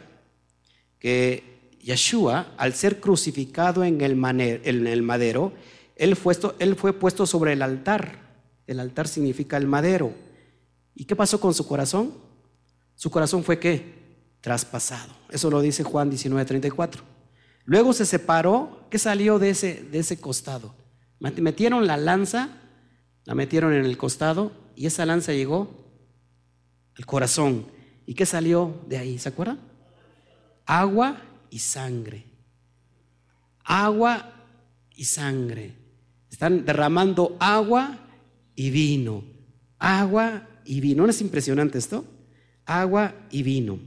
que Yeshua, al ser crucificado en el, madero, él fue, él fue puesto sobre el altar. El altar significa el madero. ¿Y qué pasó con su corazón? Su corazón fue qué? Traspasado. Eso lo dice Juan 19:34. Luego se separó. ¿Qué salió de ese, de ese costado? Metieron la lanza, la metieron en el costado y esa lanza llegó el corazón. ¿Y qué salió de ahí? ¿Se acuerdan? Agua y sangre. Agua y sangre. Están derramando agua y vino. Agua y vino. ¿No es impresionante esto? Agua y vino.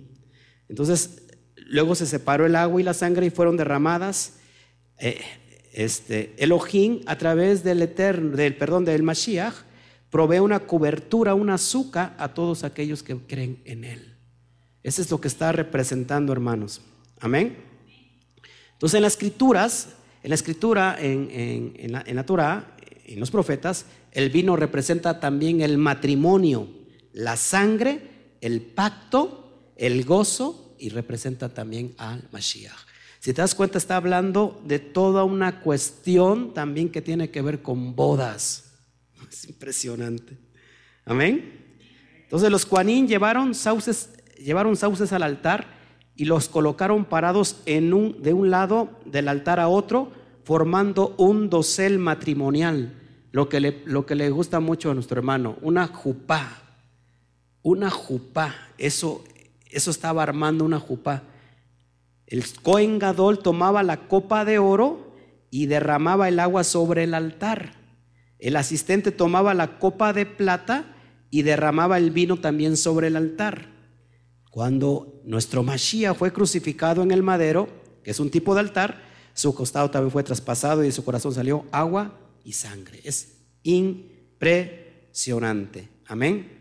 Entonces, luego se separó el agua y la sangre y fueron derramadas. Eh, este, Elohim a través del eterno, del perdón, del Mashiach, provee una cobertura, un azúcar a todos aquellos que creen en Él. Eso es lo que está representando, hermanos. Amén. Entonces, en las escrituras, en la escritura, en, la, en la Torah, en los profetas, el vino representa también el matrimonio, la sangre, el pacto, el gozo y representa también al Mashiach. Si te das cuenta, está hablando de toda una cuestión también que tiene que ver con bodas. Es impresionante. Amén. Entonces los cuanín llevaron sauces, llevaron sauces al altar y los colocaron parados en un, de un lado del altar a otro, formando un dosel matrimonial. Lo que le, gusta mucho a nuestro hermano, una jupá. Una jupá. Eso, eso estaba armando una jupá. El Cohen Gadol tomaba la copa de oro y derramaba el agua sobre el altar. El asistente tomaba la copa de plata y derramaba el vino también sobre el altar. Cuando nuestro Mashiach fue crucificado en el madero, que es un tipo de altar, su costado también fue traspasado y de su corazón salió agua y sangre. Es impresionante. Amén.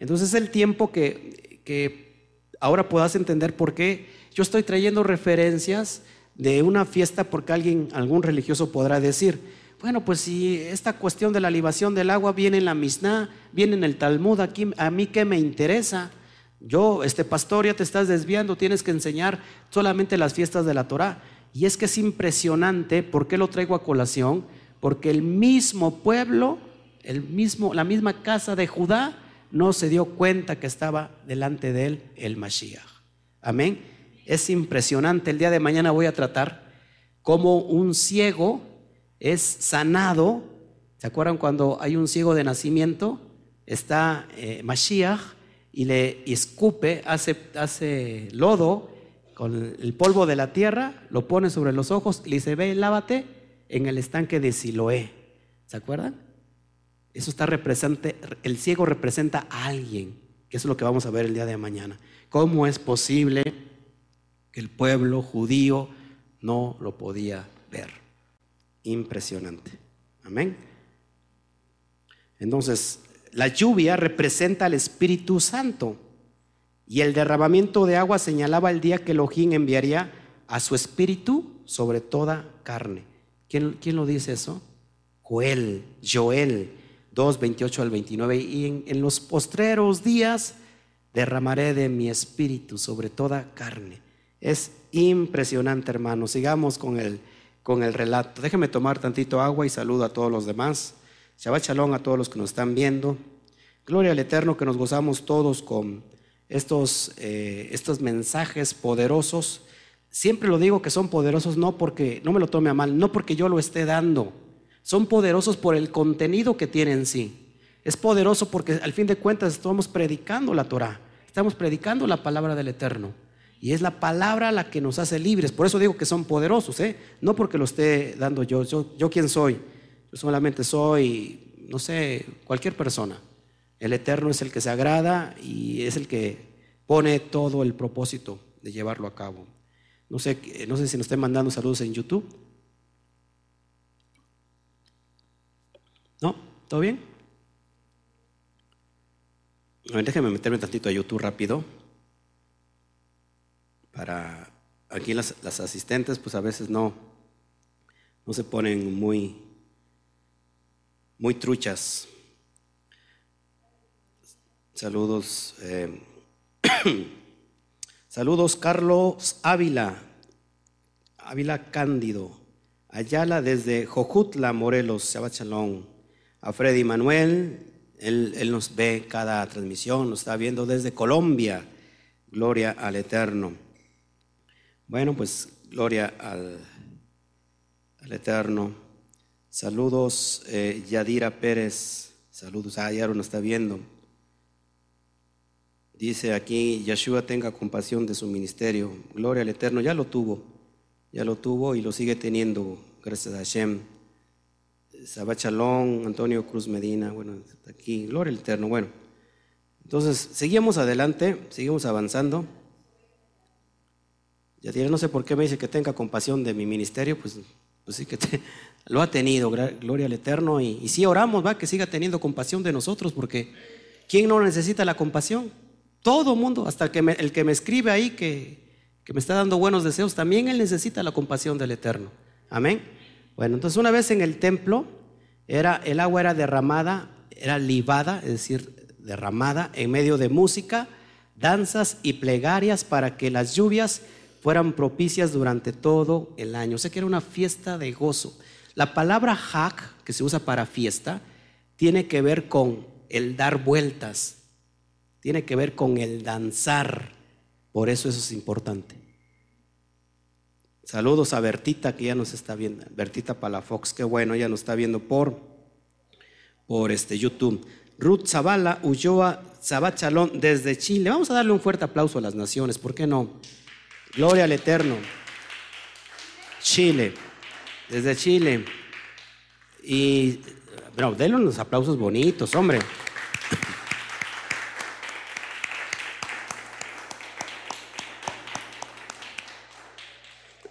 Entonces es el tiempo que, que ahora puedas entender por qué yo estoy trayendo referencias de una fiesta porque alguien, algún religioso podrá decir, bueno, pues si esta cuestión de la libación del agua viene en la Mishnah, viene en el Talmud, aquí, a mí qué me interesa. Yo, este pastor, ya te estás desviando, tienes que enseñar solamente las fiestas de la Torah. Y es que es impresionante, ¿por qué lo traigo a colación? Porque el mismo pueblo, el mismo, la misma casa de Judá, no se dio cuenta que estaba delante de él el Mashiach. Amén. Es impresionante. El día de mañana voy a tratar cómo un ciego es sanado. ¿Se acuerdan cuando hay un ciego de nacimiento? Está eh, Mashiach y le escupe, hace, hace lodo con el polvo de la tierra, lo pone sobre los ojos y le dice, ve, lávate en el estanque de Siloé. ¿Se acuerdan? Eso está represente, el ciego representa a alguien, que es lo que vamos a ver el día de mañana. ¿Cómo es posible que el pueblo judío no lo podía ver? Impresionante. Amén. Entonces, la lluvia representa al Espíritu Santo y el derramamiento de agua señalaba el día que Elohim enviaría a su Espíritu sobre toda carne. ¿Quién, quién lo dice eso? Joel, Joel 2, 28 al 29. Y en, los postreros días derramaré de mi Espíritu sobre toda carne. Es impresionante, hermano. Sigamos con el, con el relato. Déjeme tomar tantito agua y saludo a todos los demás. Shabbat Shalom a todos los que nos están viendo. Gloria al Eterno que nos gozamos todos con estos, eh, estos mensajes poderosos. Siempre lo digo que son poderosos no porque, no me lo tome a mal, no porque yo lo esté dando. Son poderosos por el contenido que tienen en sí. Es poderoso porque al fin de cuentas estamos predicando la Torah. Estamos predicando la palabra del Eterno. Y es la palabra la que nos hace libres. Por eso digo que son poderosos, ¿eh? No porque lo esté dando yo. Yo, yo quién soy. Yo solamente soy, no sé, cualquier persona. El Eterno es el que se agrada y es el que pone todo el propósito de llevarlo a cabo. No sé, no sé si nos estén mandando saludos en YouTube. ¿No? ¿Todo bien? A ver, déjenme meterme tantito a YouTube rápido. Para aquí las, las asistentes, pues a veces no, no se ponen muy muy truchas. Saludos. Eh, saludos, Carlos Ávila. Ávila Cándido. Ayala desde Jojutla, Morelos, Shabbat A Freddy Manuel, él, él, nos ve cada transmisión, nos está viendo desde Colombia. Gloria al Eterno. Bueno, pues gloria al, al Eterno. Saludos, eh, Yadira Pérez. Saludos, ah, ya nos está viendo. Dice aquí, Yeshua tenga compasión de su ministerio. Gloria al Eterno, ya lo tuvo, ya lo tuvo y lo sigue teniendo, gracias a Hashem. Sabachalón, Antonio Cruz Medina, bueno, está aquí, gloria al Eterno. Bueno, entonces, seguimos adelante, seguimos avanzando. Yadira, no sé por qué me dice que tenga compasión de mi ministerio, pues pues sí que lo ha tenido, gloria al Eterno. Y, si oramos, va, que siga teniendo compasión de nosotros, porque ¿quién no necesita la compasión? Todo mundo, hasta el que me, el que me escribe ahí, que, que, me está dando buenos deseos, también él necesita la compasión del Eterno. Amén. Bueno, entonces una vez en el templo, era, el agua era derramada, era libada, es decir, derramada en medio de música, danzas y plegarias para que las lluvias fueran propicias durante todo el año. O sea que era una fiesta de gozo. La palabra hak, que se usa para fiesta, tiene que ver con el dar vueltas, tiene que ver con el danzar. Por eso eso es importante. Saludos a Bertita que ya nos está viendo. Bertita Palafox, qué bueno, ya nos está viendo por, por este YouTube. Ruth Zavala, Ulloa, Zabachalón, desde Chile. Vamos a darle un fuerte aplauso a las naciones, ¿por qué no? Gloria al Eterno. Chile, desde Chile. Y, bueno, denle unos aplausos bonitos, hombre.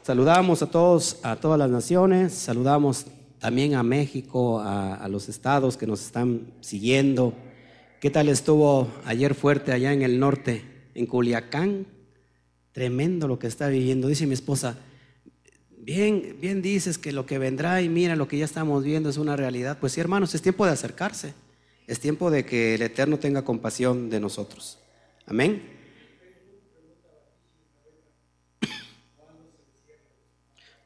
Saludamos a todos, a todas las naciones, saludamos también a México, a, a, los estados que nos están siguiendo. ¿Qué tal estuvo ayer fuerte allá en el norte, en Culiacán? Tremendo lo que está viviendo. Dice mi esposa, bien, bien dices que lo que vendrá y mira lo que ya estamos viendo es una realidad. Pues sí, hermanos, es tiempo de acercarse. Es tiempo de que el Eterno tenga compasión de nosotros. Amén.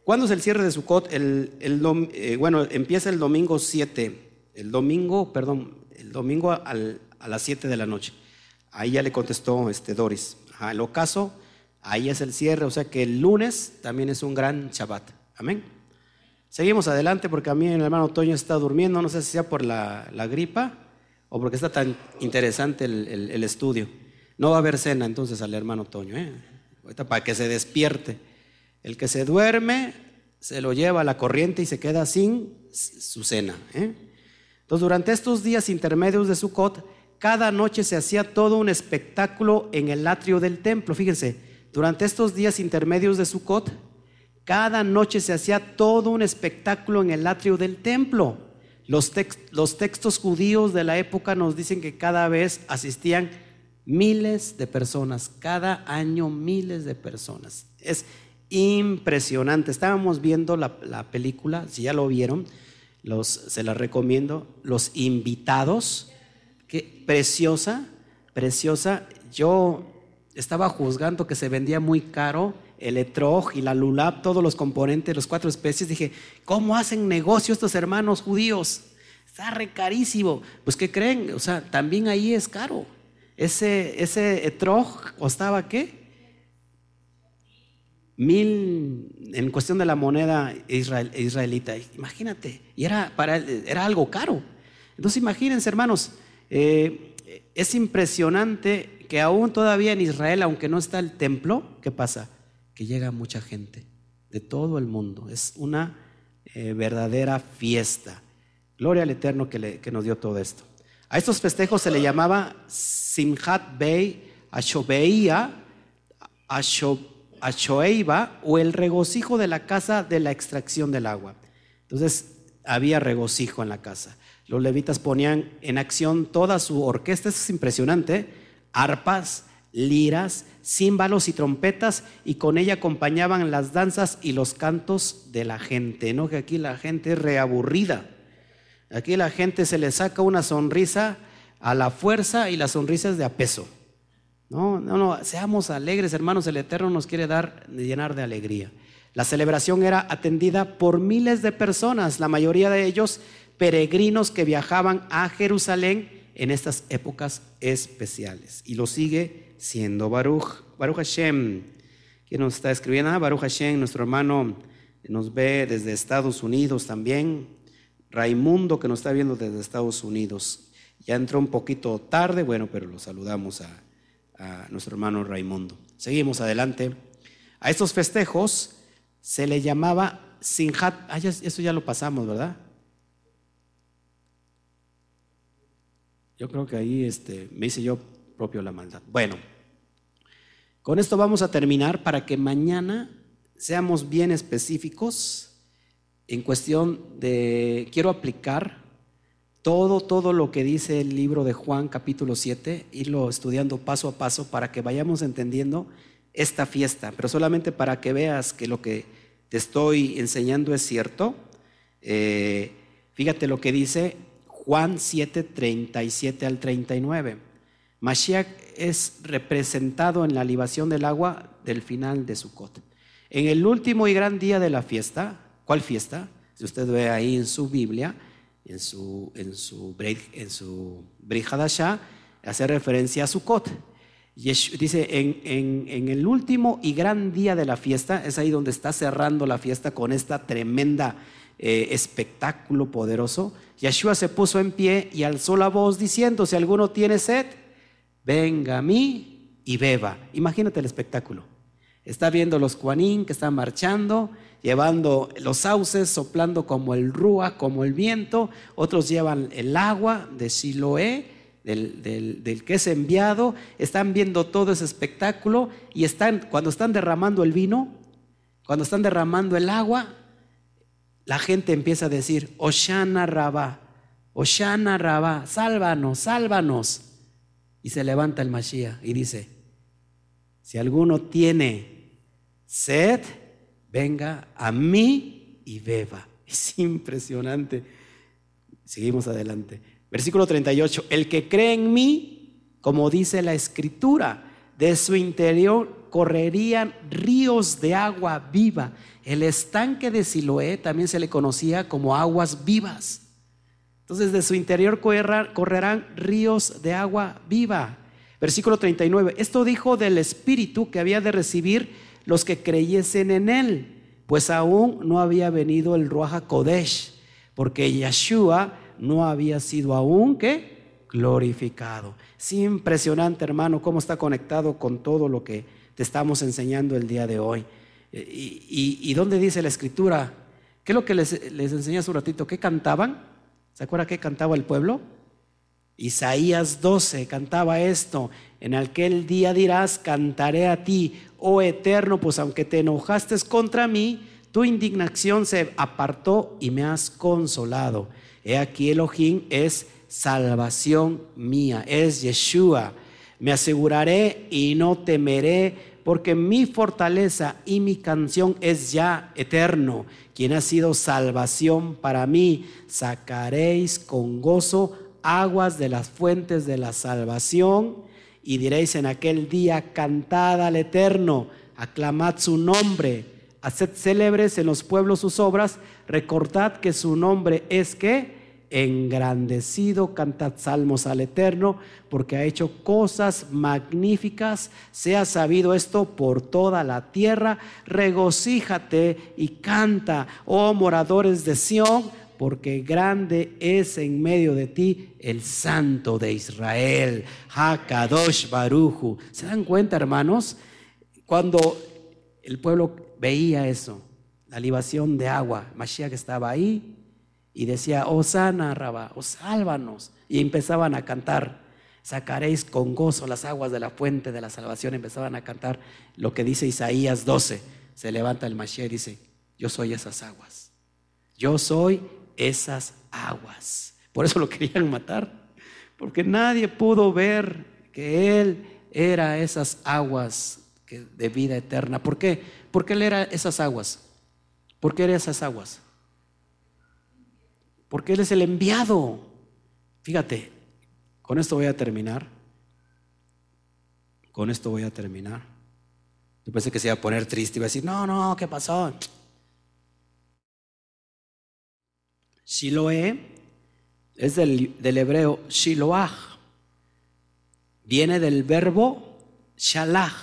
¿Cuándo es el cierre de Sukkot? El, el eh, bueno, empieza el domingo 7. El domingo, perdón, el domingo a las 7 de la noche. Ahí ya le contestó este Doris. el ocaso Ahí es el cierre, o sea que el lunes también es un gran Shabbat. Amén. Seguimos adelante porque a mí el hermano Toño está durmiendo, no sé si sea por la, gripa o porque está tan interesante el, estudio. No va a haber cena entonces al hermano Toño, ¿eh? Ahorita para que se despierte. El que se duerme se lo lleva a la corriente y se queda sin su cena. ¿eh? Entonces, durante estos días intermedios de Sukkot, cada noche se hacía todo un espectáculo en el atrio del templo. Fíjense, durante estos días intermedios de Sukkot, cada noche se hacía todo un espectáculo en el atrio del templo. Los, textos judíos de la época nos dicen que cada vez asistían miles de personas, cada año miles de personas. Es impresionante. Estábamos viendo la, la película, si ya lo vieron, se la recomiendo, Los Invitados, que preciosa, preciosa. Yo estaba juzgando que se vendía muy caro el etrog y la lulab, todos los componentes, los cuatro especies. Dije, ¿cómo hacen negocio estos hermanos judíos? Está re carísimo. Pues, ¿qué creen? O sea, también ahí es caro. Ese, ese etrog costaba qué? mil en cuestión de la moneda israelita. Imagínate, y era, para, era algo caro. Entonces imagínense, hermanos, eh, es impresionante que aún todavía en Israel, aunque no está el templo, ¿qué pasa? Que llega mucha gente de todo el mundo. Es una eh, verdadera fiesta. Gloria al Eterno que, nos dio todo esto. A estos festejos se le llamaba Simchat Bey Ashobeia, Ashobeia Shoeiba o el regocijo de la casa de la extracción del agua. Entonces había regocijo en la casa. Los levitas ponían en acción toda su orquesta, eso es impresionante, arpas, liras, címbalos y trompetas, y con ella acompañaban las danzas y los cantos de la gente, ¿no? Que aquí la gente es reaburrida. Aquí la gente se le saca una sonrisa a la fuerza y la sonrisa es de a peso. No, no, no, seamos alegres, hermanos, el Eterno nos quiere dar, llenar de alegría. La celebración era atendida por miles de personas, la mayoría de ellos peregrinos que viajaban a Jerusalén en estas épocas especiales. Y lo sigue siendo Baruch, Baruch Hashem, quien nos está escribiendo, ah, Baruch Hashem, nuestro hermano nos ve desde Estados Unidos también, Raimundo que nos está viendo desde Estados Unidos. Ya entró un poquito tarde, bueno, pero lo saludamos a, a nuestro hermano Raimundo. Seguimos adelante. A estos festejos se le llamaba Sinjat. Ah, eso ya lo pasamos, ¿verdad? Yo creo que ahí este, me hice yo propio la maldad. Bueno, con esto vamos a terminar para que mañana seamos bien específicos en cuestión de, quiero aplicar todo, todo lo que dice el libro de Juan capítulo 7, irlo estudiando paso a paso para que vayamos entendiendo esta fiesta, pero solamente para que veas que lo que te estoy enseñando es cierto. Eh, fíjate lo que dice Juan 7, 37 al 39. Mashiach es representado en la libación del agua del final de Sukkot. En el último y gran día de la fiesta, ¿cuál fiesta? Si usted ve ahí en su Biblia, en su, en su, en su hace referencia a Sukkot. Dice, en, en, el último y gran día de la fiesta, es ahí donde está cerrando la fiesta con esta tremenda eh, espectáculo poderoso. Yeshua se puso en pie y alzó la voz diciendo, si alguno tiene sed, venga a mí y beba. Imagínate el espectáculo. Está viendo los cuanín que están marchando llevando los sauces, soplando como el rúa, como el viento. Otros llevan el agua de Siloé, del, que es enviado. Están viendo todo ese espectáculo y están, cuando están derramando el vino, cuando están derramando el agua, la gente empieza a decir, Oshana Rabá, Oshana Rabá, sálvanos, sálvanos. Y se levanta el Mashiach y dice, si alguno tiene sed, venga a mí y beba. Es impresionante. Seguimos adelante. Versículo 38. El que cree en mí, como dice la escritura, de su interior correrían ríos de agua viva. El estanque de Siloé también se le conocía como aguas vivas. Entonces de su interior correrán ríos de agua viva. Versículo 39. Esto dijo del Espíritu que había de recibir los que creyesen en él, pues aún no había venido el Ruach Kodesh, porque Yeshua no había sido aún que glorificado. Es impresionante, hermano, cómo está conectado con todo lo que te estamos enseñando el día de hoy. ¿Y, dónde dice la escritura? ¿Qué es lo que les, les enseñé hace un ratito? ¿Qué cantaban? ¿Se acuerda qué cantaba el pueblo? Isaías 12 cantaba esto, en aquel día dirás, cantaré a ti, oh eterno, pues aunque te enojaste contra mí, tu indignación se apartó y me has consolado. He aquí Elohim es salvación mía, es Yeshua. Me aseguraré y no temeré, porque mi fortaleza y mi canción es ya eterno, quien ha sido salvación para mí. Sacaréis con gozo aguas de las fuentes de la salvación, y diréis en aquel día, cantad al Eterno, aclamad su nombre, haced célebres en los pueblos sus obras, recordad que su nombre es que engrandecido, cantad salmos al Eterno, porque ha hecho cosas magníficas, sea sabido esto por toda la tierra, regocíjate y canta, oh moradores de Sión, porque grande es en medio de ti el Santo de Israel, Hakadosh Baruju. ¿Se dan cuenta, hermanos? Cuando el pueblo veía eso, la libación de agua, Mashiach estaba ahí y decía, Osana, Rabá, o sálvanos. Y empezaban a cantar, sacaréis con gozo las aguas de la fuente de la salvación. Empezaban a cantar lo que dice Isaías 12. Se levanta el Mashiach y dice, yo soy esas aguas. Yo soy esas aguas. Por eso lo querían matar, porque nadie pudo ver que Él era esas aguas de vida eterna. ¿Por qué? Porque Él era esas aguas. ¿Por qué era esas aguas? Porque Él es el enviado. Fíjate, con esto voy a terminar. Con esto voy a terminar. Yo pensé que se iba a poner triste y iba a decir, no, no, ¿qué pasó? Shiloé es del, hebreo Shiloah. Viene del verbo shalach,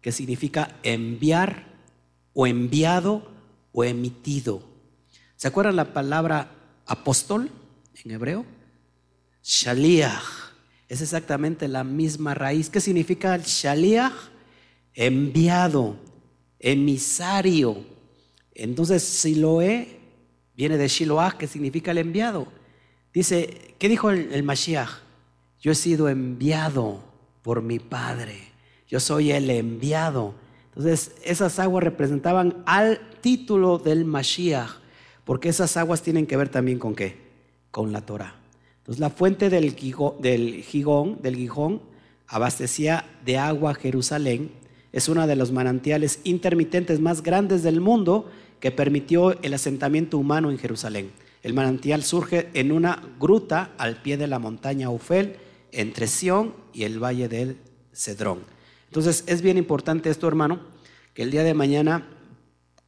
que significa enviar o enviado o emitido. ¿Se acuerdan la palabra apóstol en hebreo? Shaliach. Es exactamente la misma raíz. ¿Qué significa el shaliach? Enviado, emisario. Entonces, Siloé Viene de Shiloah, que significa el enviado. Dice, ¿qué dijo el, Mashiach? Yo he sido enviado por mi Padre. Yo soy el enviado. Entonces, esas aguas representaban al título del Mashiach, porque esas aguas tienen que ver también con qué? Con la Torah. Entonces, la fuente del, Gijón, del Gijón abastecía de agua Jerusalén. Es una de los manantiales intermitentes más grandes del mundo que permitió el asentamiento humano en Jerusalén. El manantial surge en una gruta al pie de la montaña Ufel, entre Sión y el valle del Cedrón. Entonces es bien importante esto, hermano, que el día de mañana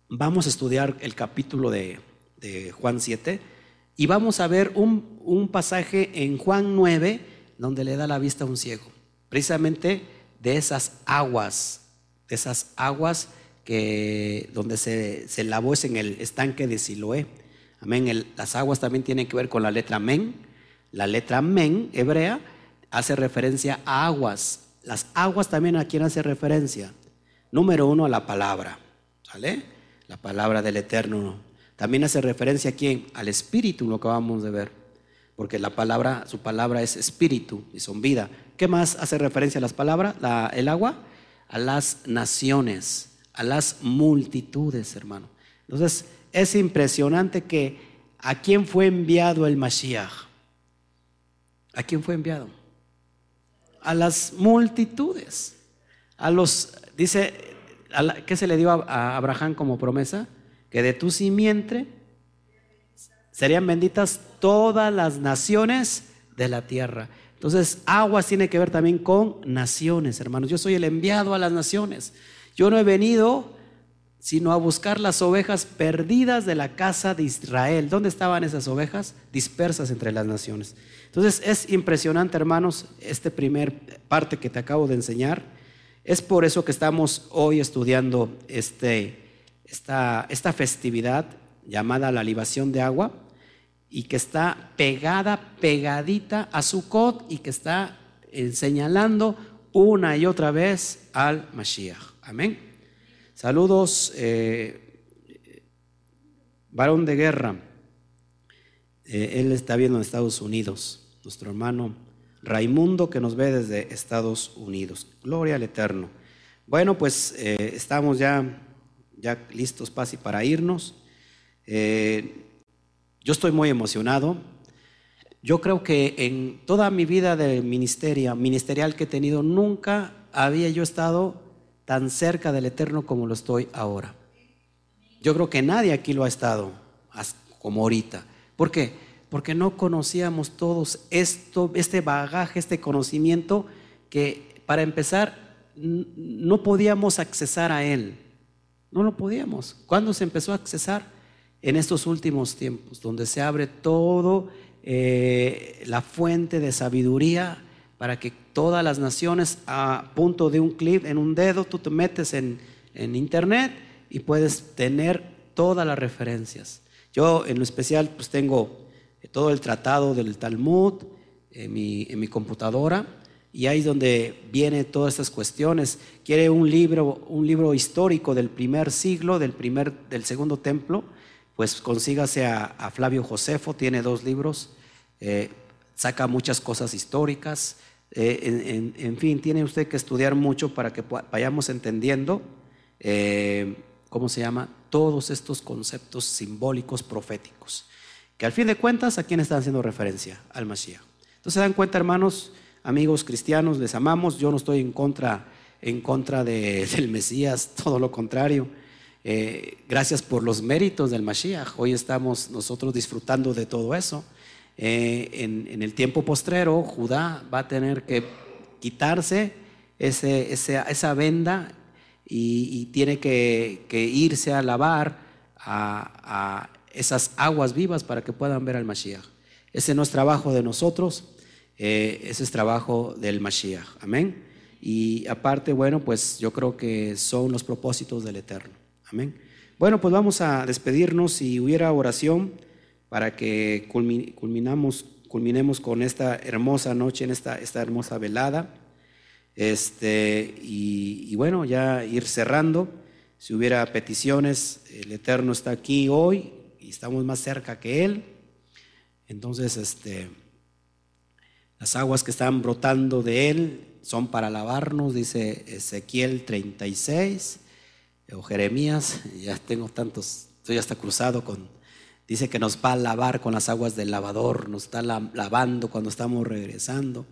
vamos a estudiar el capítulo de, Juan 7 y vamos a ver un, un pasaje en Juan 9 donde le da la vista a un ciego, precisamente de esas aguas, de esas aguas que donde se, lavó es en el estanque de Siloé. Amén. las aguas también tienen que ver con la letra men. La letra men hebrea hace referencia a aguas. Las aguas también a quién hace referencia. Número uno a la palabra. ¿Sale? La palabra del Eterno. También hace referencia a quién? Al Espíritu, lo que vamos de ver. Porque la palabra, su palabra es espíritu y son vida. ¿Qué más hace referencia a las palabras? el agua. A las naciones a las multitudes, hermano. Entonces, es impresionante que a quién fue enviado el Mashiach. ¿A quién fue enviado? A las multitudes. A los, dice, ¿qué se le dio a, Abraham como promesa? Que de tu simiente serían benditas todas las naciones de la tierra. Entonces, aguas tiene que ver también con naciones, hermanos. Yo soy el enviado a las naciones. Yo no he venido sino a buscar las ovejas perdidas de la casa de Israel. ¿Dónde estaban esas ovejas? Dispersas entre las naciones. Entonces es impresionante, hermanos, este primer parte que te acabo de enseñar. Es por eso que estamos hoy estudiando este, esta, esta festividad llamada la libación de agua y que está pegada, pegadita a Sukkot y que está señalando una y otra vez al Mashiach. Amén. Saludos, eh, varón de guerra. Eh, él está viendo en Estados Unidos, nuestro hermano Raimundo que nos ve desde Estados Unidos. Gloria al Eterno. Bueno, pues eh, estamos ya, ya listos casi para irnos. yo estoy muy emocionado. Yo creo que en toda mi vida de ministerio, ministerial que he tenido, nunca había yo estado tan cerca del Eterno como lo estoy ahora. Yo creo que nadie aquí lo ha estado como ahorita. ¿Por qué? Porque no conocíamos todos esto, este bagaje, este conocimiento que para empezar no podíamos accesar a él. No lo podíamos. ¿Cuándo se empezó a accesar? En estos últimos tiempos, donde se abre todo eh, la fuente de sabiduría para que todas las naciones a punto de un clip, en un dedo, tú te metes en, internet y puedes tener todas las referencias. Yo en lo especial pues tengo todo el tratado del Talmud en en mi computadora y ahí es donde viene todas estas cuestiones. Quiere un libro, un libro histórico del primer siglo, del, primer, del segundo templo, pues consígase a, Flavio Josefo, tiene dos libros, eh, saca muchas cosas históricas, eh, en, fin, tiene usted que estudiar mucho para que vayamos entendiendo, eh, ¿cómo se llama? Todos estos conceptos simbólicos proféticos. Que al fin de cuentas, ¿a quién están haciendo referencia? Al Mashiach. Entonces, se dan cuenta, hermanos, amigos cristianos, les amamos. Yo no estoy en contra, en contra del Mesías, todo lo contrario. Eh, gracias por los méritos del Mashiach. Hoy estamos nosotros disfrutando de todo eso. Eh, en, el tiempo postrero, Judá va a tener que quitarse ese, esa venda y, tiene que, irse a lavar a, esas aguas vivas para que puedan ver al Mashiach. Ese no es trabajo de nosotros, eh, ese es trabajo del Mashiach. Amén. Y aparte, bueno, pues yo creo que son los propósitos del Eterno. Amén. Bueno, pues vamos a despedirnos. Si hubiera oración para que culminamos, culminemos con esta hermosa noche, en esta, esta hermosa velada. Este, y, bueno, ya ir cerrando. Si hubiera peticiones, el Eterno está aquí hoy y estamos más cerca que Él. Entonces, este, las aguas que están brotando de Él son para lavarnos, dice Ezequiel 36 o Jeremías. Ya tengo tantos, estoy hasta cruzado con, Dice que nos va a lavar con las aguas del lavador, nos está lavando cuando estamos regresando.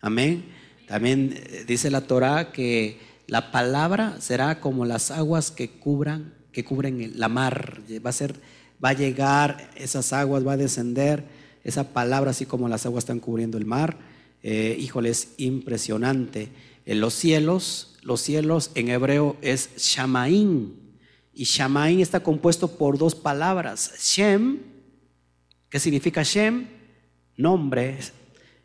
Amén. También eh, dice la Torah que la palabra será como las aguas que cubran, que cubren la mar. Va a ser, va a llegar esas aguas, va a descender esa palabra así como las aguas están cubriendo el mar. Eh, híjole, es impresionante. En los cielos, los cielos en hebreo es shamaín y Shamaín está compuesto por dos palabras, Shem, que significa Shem, nombre,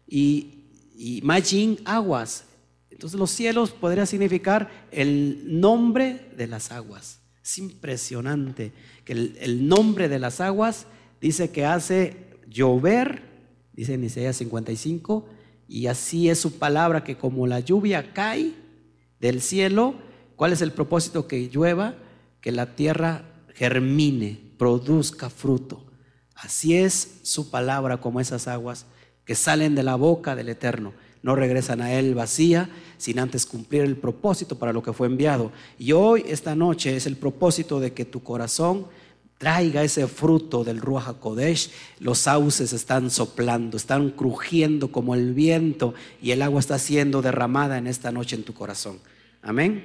y, y Majin, aguas. Entonces los cielos podría significar el nombre de las aguas. Es impresionante que el, nombre de las aguas dice que hace llover, dice en Isaías 55, y así es su palabra que como la lluvia cae del cielo, ¿cuál es el propósito que llueva? que la tierra germine, produzca fruto. Así es su palabra como esas aguas que salen de la boca del Eterno. No regresan a Él vacía sin antes cumplir el propósito para lo que fue enviado. Y hoy, esta noche, es el propósito de que tu corazón traiga ese fruto del Ruach HaKodesh. Los sauces están soplando, están crujiendo como el viento y el agua está siendo derramada en esta noche en tu corazón. Amén.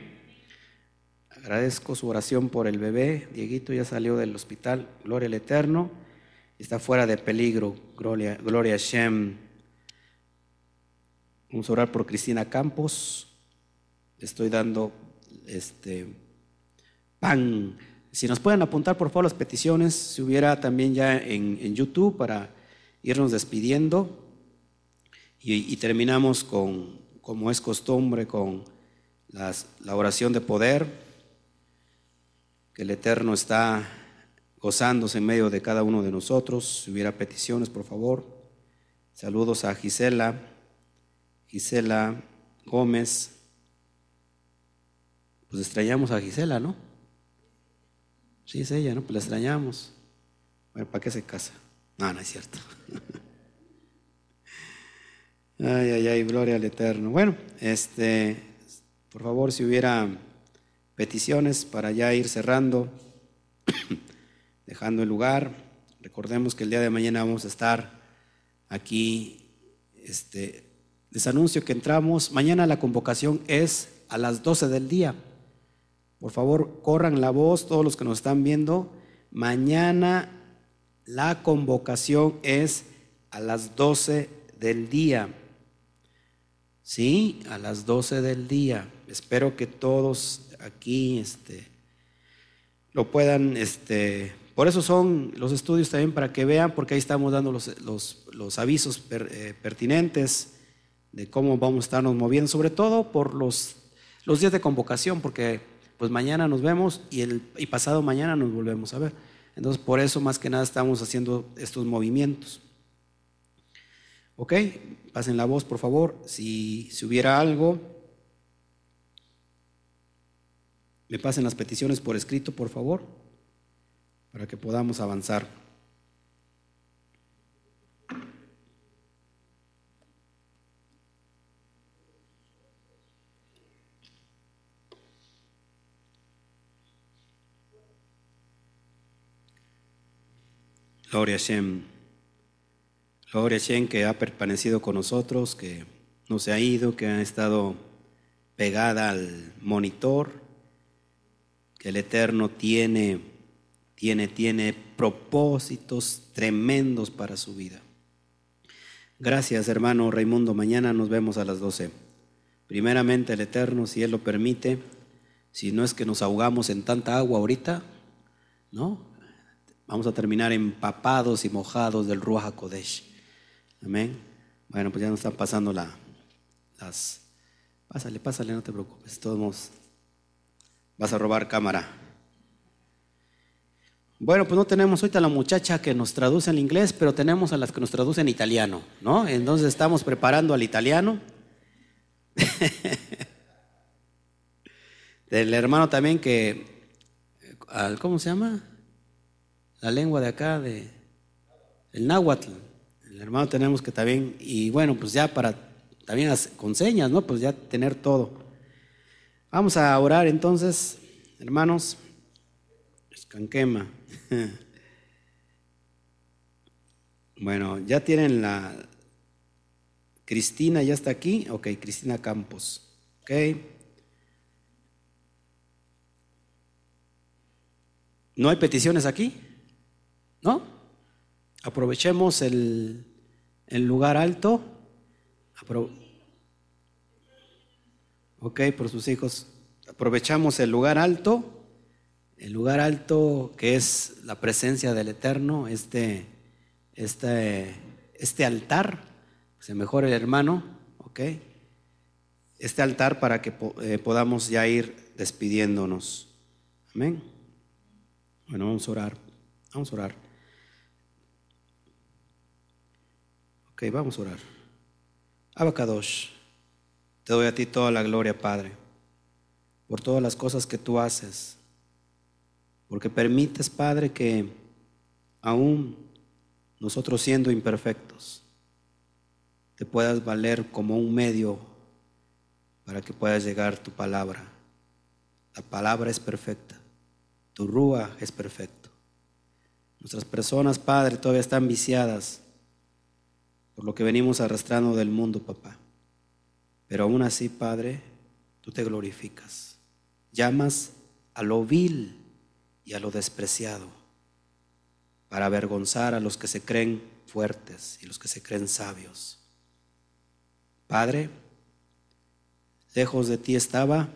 Agradezco su oración por el bebé. Dieguito ya salió del hospital. Gloria al Eterno. Está fuera de peligro. Gloria, gloria a Shem. Vamos a orar por Cristina Campos. estoy dando este, pan. Si nos pueden apuntar por favor las peticiones, si hubiera también ya en, YouTube para irnos despidiendo y, terminamos con, como es costumbre, con la oración de poder, que el Eterno está gozándose en medio de cada uno de nosotros. Si hubiera peticiones, por favor. Saludos a Gisela, Gisela Gómez. Pues extrañamos a Gisela, ¿no? Sí, es ella, ¿no? Pues la extrañamos. Bueno, ¿para qué se casa? No, no es cierto. ay, ay, ay, gloria al Eterno. Bueno, este, por favor, si hubiera peticiones para ya ir cerrando, dejando el lugar. Recordemos que el día de mañana vamos a estar aquí. Este, les anuncio que entramos. Mañana la convocación es a las 12 del día. Por favor, corran la voz, todos los que nos están viendo. Mañana la convocación es a las 12 del día. Sí, a las 12 del día. Espero que todos aquí este, lo puedan, este, por eso son los estudios también para que vean, porque ahí estamos dando los, los, avisos eh, pertinentes de cómo vamos a estarnos moviendo, sobre todo por los, los días de convocación, porque pues mañana nos vemos y, el, y pasado mañana nos volvemos a ver. Entonces, por eso más que nada estamos haciendo estos movimientos. ¿Ok? Pasen la voz, por favor. Si, si hubiera algo, me pasen las peticiones por escrito, por favor, para que podamos avanzar. Gloria a Shem. Gloria a Shem que ha permanecido con nosotros, que no se ha ido, que ha estado pegada al monitor, que el Eterno tiene, tiene, tiene propósitos tremendos para su vida. Gracias, hermano Raimundo. Mañana nos vemos a las 12. Primeramente el Eterno, si Él lo permite, si no es que nos ahogamos en tanta agua ahorita, ¿no? Vamos a terminar empapados y mojados del Ruach HaKodesh. Amén. Bueno, pues ya nos están pasando la, las... Pásale, pásale, no te preocupes. Todos vas a robar cámara. Bueno, pues no tenemos ahorita a la muchacha que nos traduce en inglés, pero tenemos a las que nos traducen en italiano, ¿no? Entonces estamos preparando al italiano. Del hermano también que, ¿cómo se llama? La lengua de acá, de el náhuatl. El hermano tenemos que también, y bueno, pues ya para, también con señas, ¿no? Pues ya tener todo. Vamos a orar entonces, hermanos. Escanquema. Bueno, ya tienen la... Cristina ya está aquí. Ok, Cristina Campos. Ok. ¿No hay peticiones aquí? ¿No? Aprovechemos el, lugar alto. ok, por sus hijos. Aprovechamos el lugar alto. El lugar alto que es la presencia del Eterno, este, este, este altar, se mejore el hermano, ok. Este altar para que eh, podamos ya ir despidiéndonos. Amén. Bueno, vamos a orar. Vamos a orar. Ok, vamos a orar. Abacadosh, te doy a ti toda la gloria, Padre, por todas las cosas que tú haces, porque permites, Padre, que aún nosotros siendo imperfectos, te puedas valer como un medio para que puedas llegar tu palabra. La palabra es perfecta, tu rúa es perfecto. Nuestras personas, Padre, todavía están viciadas por lo que venimos arrastrando del mundo, papá. Pero aún así, Padre, tú te glorificas. Llamas a lo vil y a lo despreciado para avergonzar a los que se creen fuertes y los que se creen sabios. Padre, lejos de ti estaba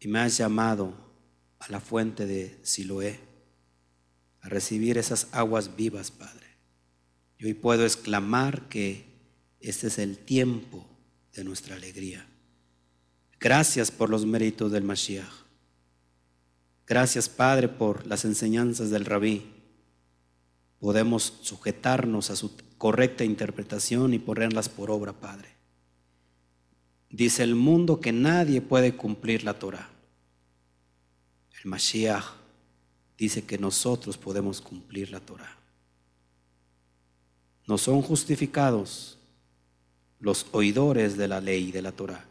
y me has llamado a la fuente de Siloé, a recibir esas aguas vivas, Padre. Y hoy puedo exclamar que este es el tiempo de nuestra alegría. Gracias por los méritos del Mashiach. Gracias, Padre, por las enseñanzas del Rabí. Podemos sujetarnos a su correcta interpretación y ponerlas por obra, Padre. Dice el mundo que nadie puede cumplir la Torah. El Mashiach dice que nosotros podemos cumplir la Torah. No son justificados los oidores de la ley de la Torah,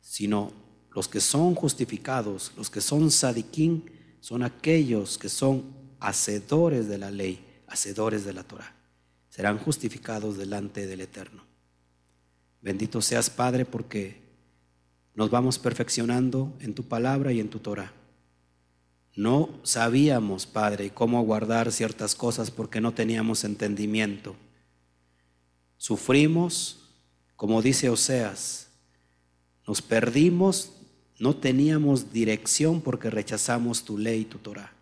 sino los que son justificados, los que son sadiquín, son aquellos que son hacedores de la ley, hacedores de la Torah. Serán justificados delante del Eterno. Bendito seas, Padre, porque nos vamos perfeccionando en tu palabra y en tu Torah. No sabíamos, Padre, cómo guardar ciertas cosas porque no teníamos entendimiento. Sufrimos, como dice Oseas, nos perdimos, no teníamos dirección porque rechazamos tu ley y tu Torah.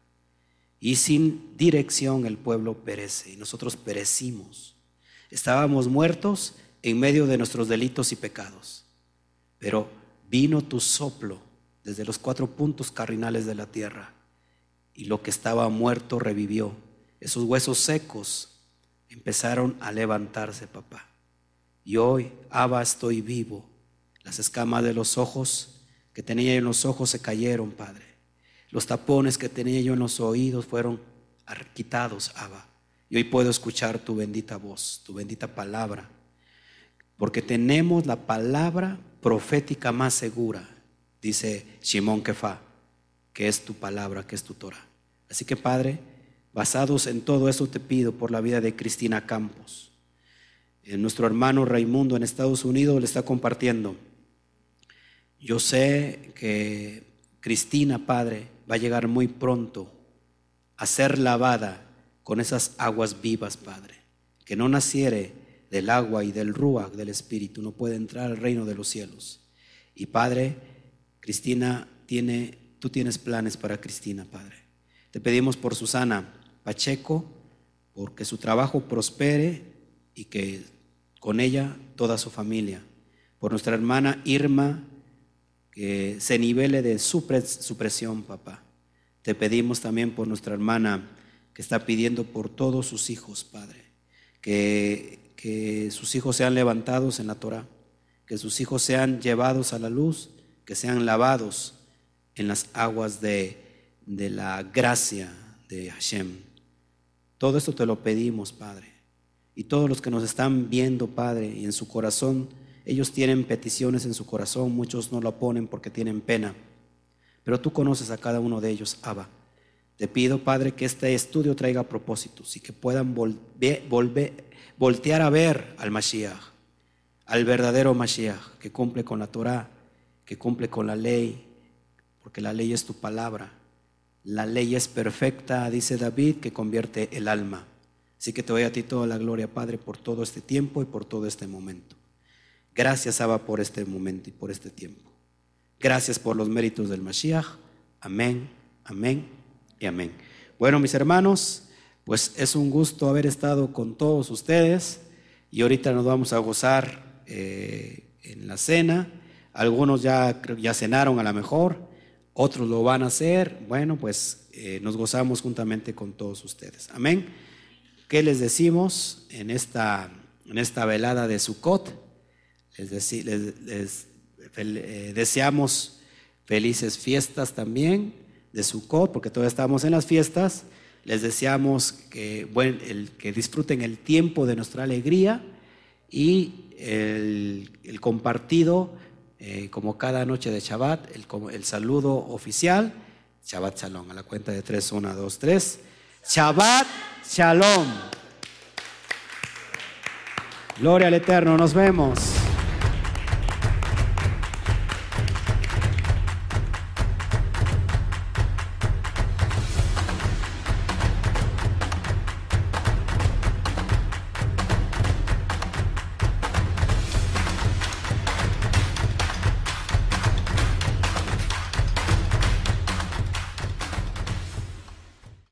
Y sin dirección el pueblo perece y nosotros perecimos. Estábamos muertos en medio de nuestros delitos y pecados. Pero vino tu soplo desde los cuatro puntos cardinales de la tierra y lo que estaba muerto revivió. Esos huesos secos empezaron a levantarse, papá. Y hoy, Abba, estoy vivo. Las escamas de los ojos que tenía yo en los ojos se cayeron, Padre. Los tapones que tenía yo en los oídos fueron quitados, Abba. Y hoy puedo escuchar tu bendita voz, tu bendita palabra. Porque tenemos la palabra profética más segura, dice Shimon Kefa que es tu palabra, que es tu Torah. Así que Padre, basados en todo eso te pido por la vida de Cristina Campos. En nuestro hermano Raimundo en Estados Unidos le está compartiendo. Yo sé que Cristina, Padre, va a llegar muy pronto a ser lavada con esas aguas vivas, Padre. Que no naciere del agua y del ruach del Espíritu, no puede entrar al reino de los cielos. Y Padre, Cristina tiene tú tienes planes para Cristina, Padre. Te pedimos por Susana Pacheco, porque su trabajo prospere y que con ella toda su familia. Por nuestra hermana Irma, que se nivele de su, presión, papá. Te pedimos también por nuestra hermana que está pidiendo por todos sus hijos, Padre. Que, que sus hijos sean levantados en la Torah, que sus hijos sean llevados a la luz, que sean lavados en las aguas de, la gracia de Hashem. Todo esto te lo pedimos, Padre. Y todos los que nos están viendo, Padre, y en su corazón, ellos tienen peticiones en su corazón, muchos no lo ponen porque tienen pena. Pero tú conoces a cada uno de ellos, Abba. Te pido, Padre, que este estudio traiga propósitos y que puedan voltear a ver al Mashiach, al verdadero Mashiach, que cumple con la Torah, que cumple con la ley, porque la ley es tu palabra. La ley es perfecta, dice David, que convierte el alma. Así que te doy a ti toda la gloria, Padre, por todo este tiempo y por todo este momento. Gracias, Abba, por este momento y por este tiempo. Gracias por los méritos del Mashiach. Amén, amén y amén. Bueno, mis hermanos, pues es un gusto haber estado con todos ustedes y ahorita nos vamos a gozar eh, en la cena. Algunos ya, ya cenaron a lo mejor otros lo van a hacer, bueno, pues eh, nos gozamos juntamente con todos ustedes. Amén. ¿Qué les decimos en esta, en esta velada de Sukkot? Les, les, eh, deseamos felices fiestas también de Sukkot, porque todavía estamos en las fiestas. Les deseamos que, el, que disfruten el tiempo de nuestra alegría y el, el compartido eh, como cada noche de Shabbat, el, el saludo oficial, Shabbat Shalom, a la cuenta de 3, 1, 2, 3. Shabbat Shalom. Gloria al Eterno, nos vemos.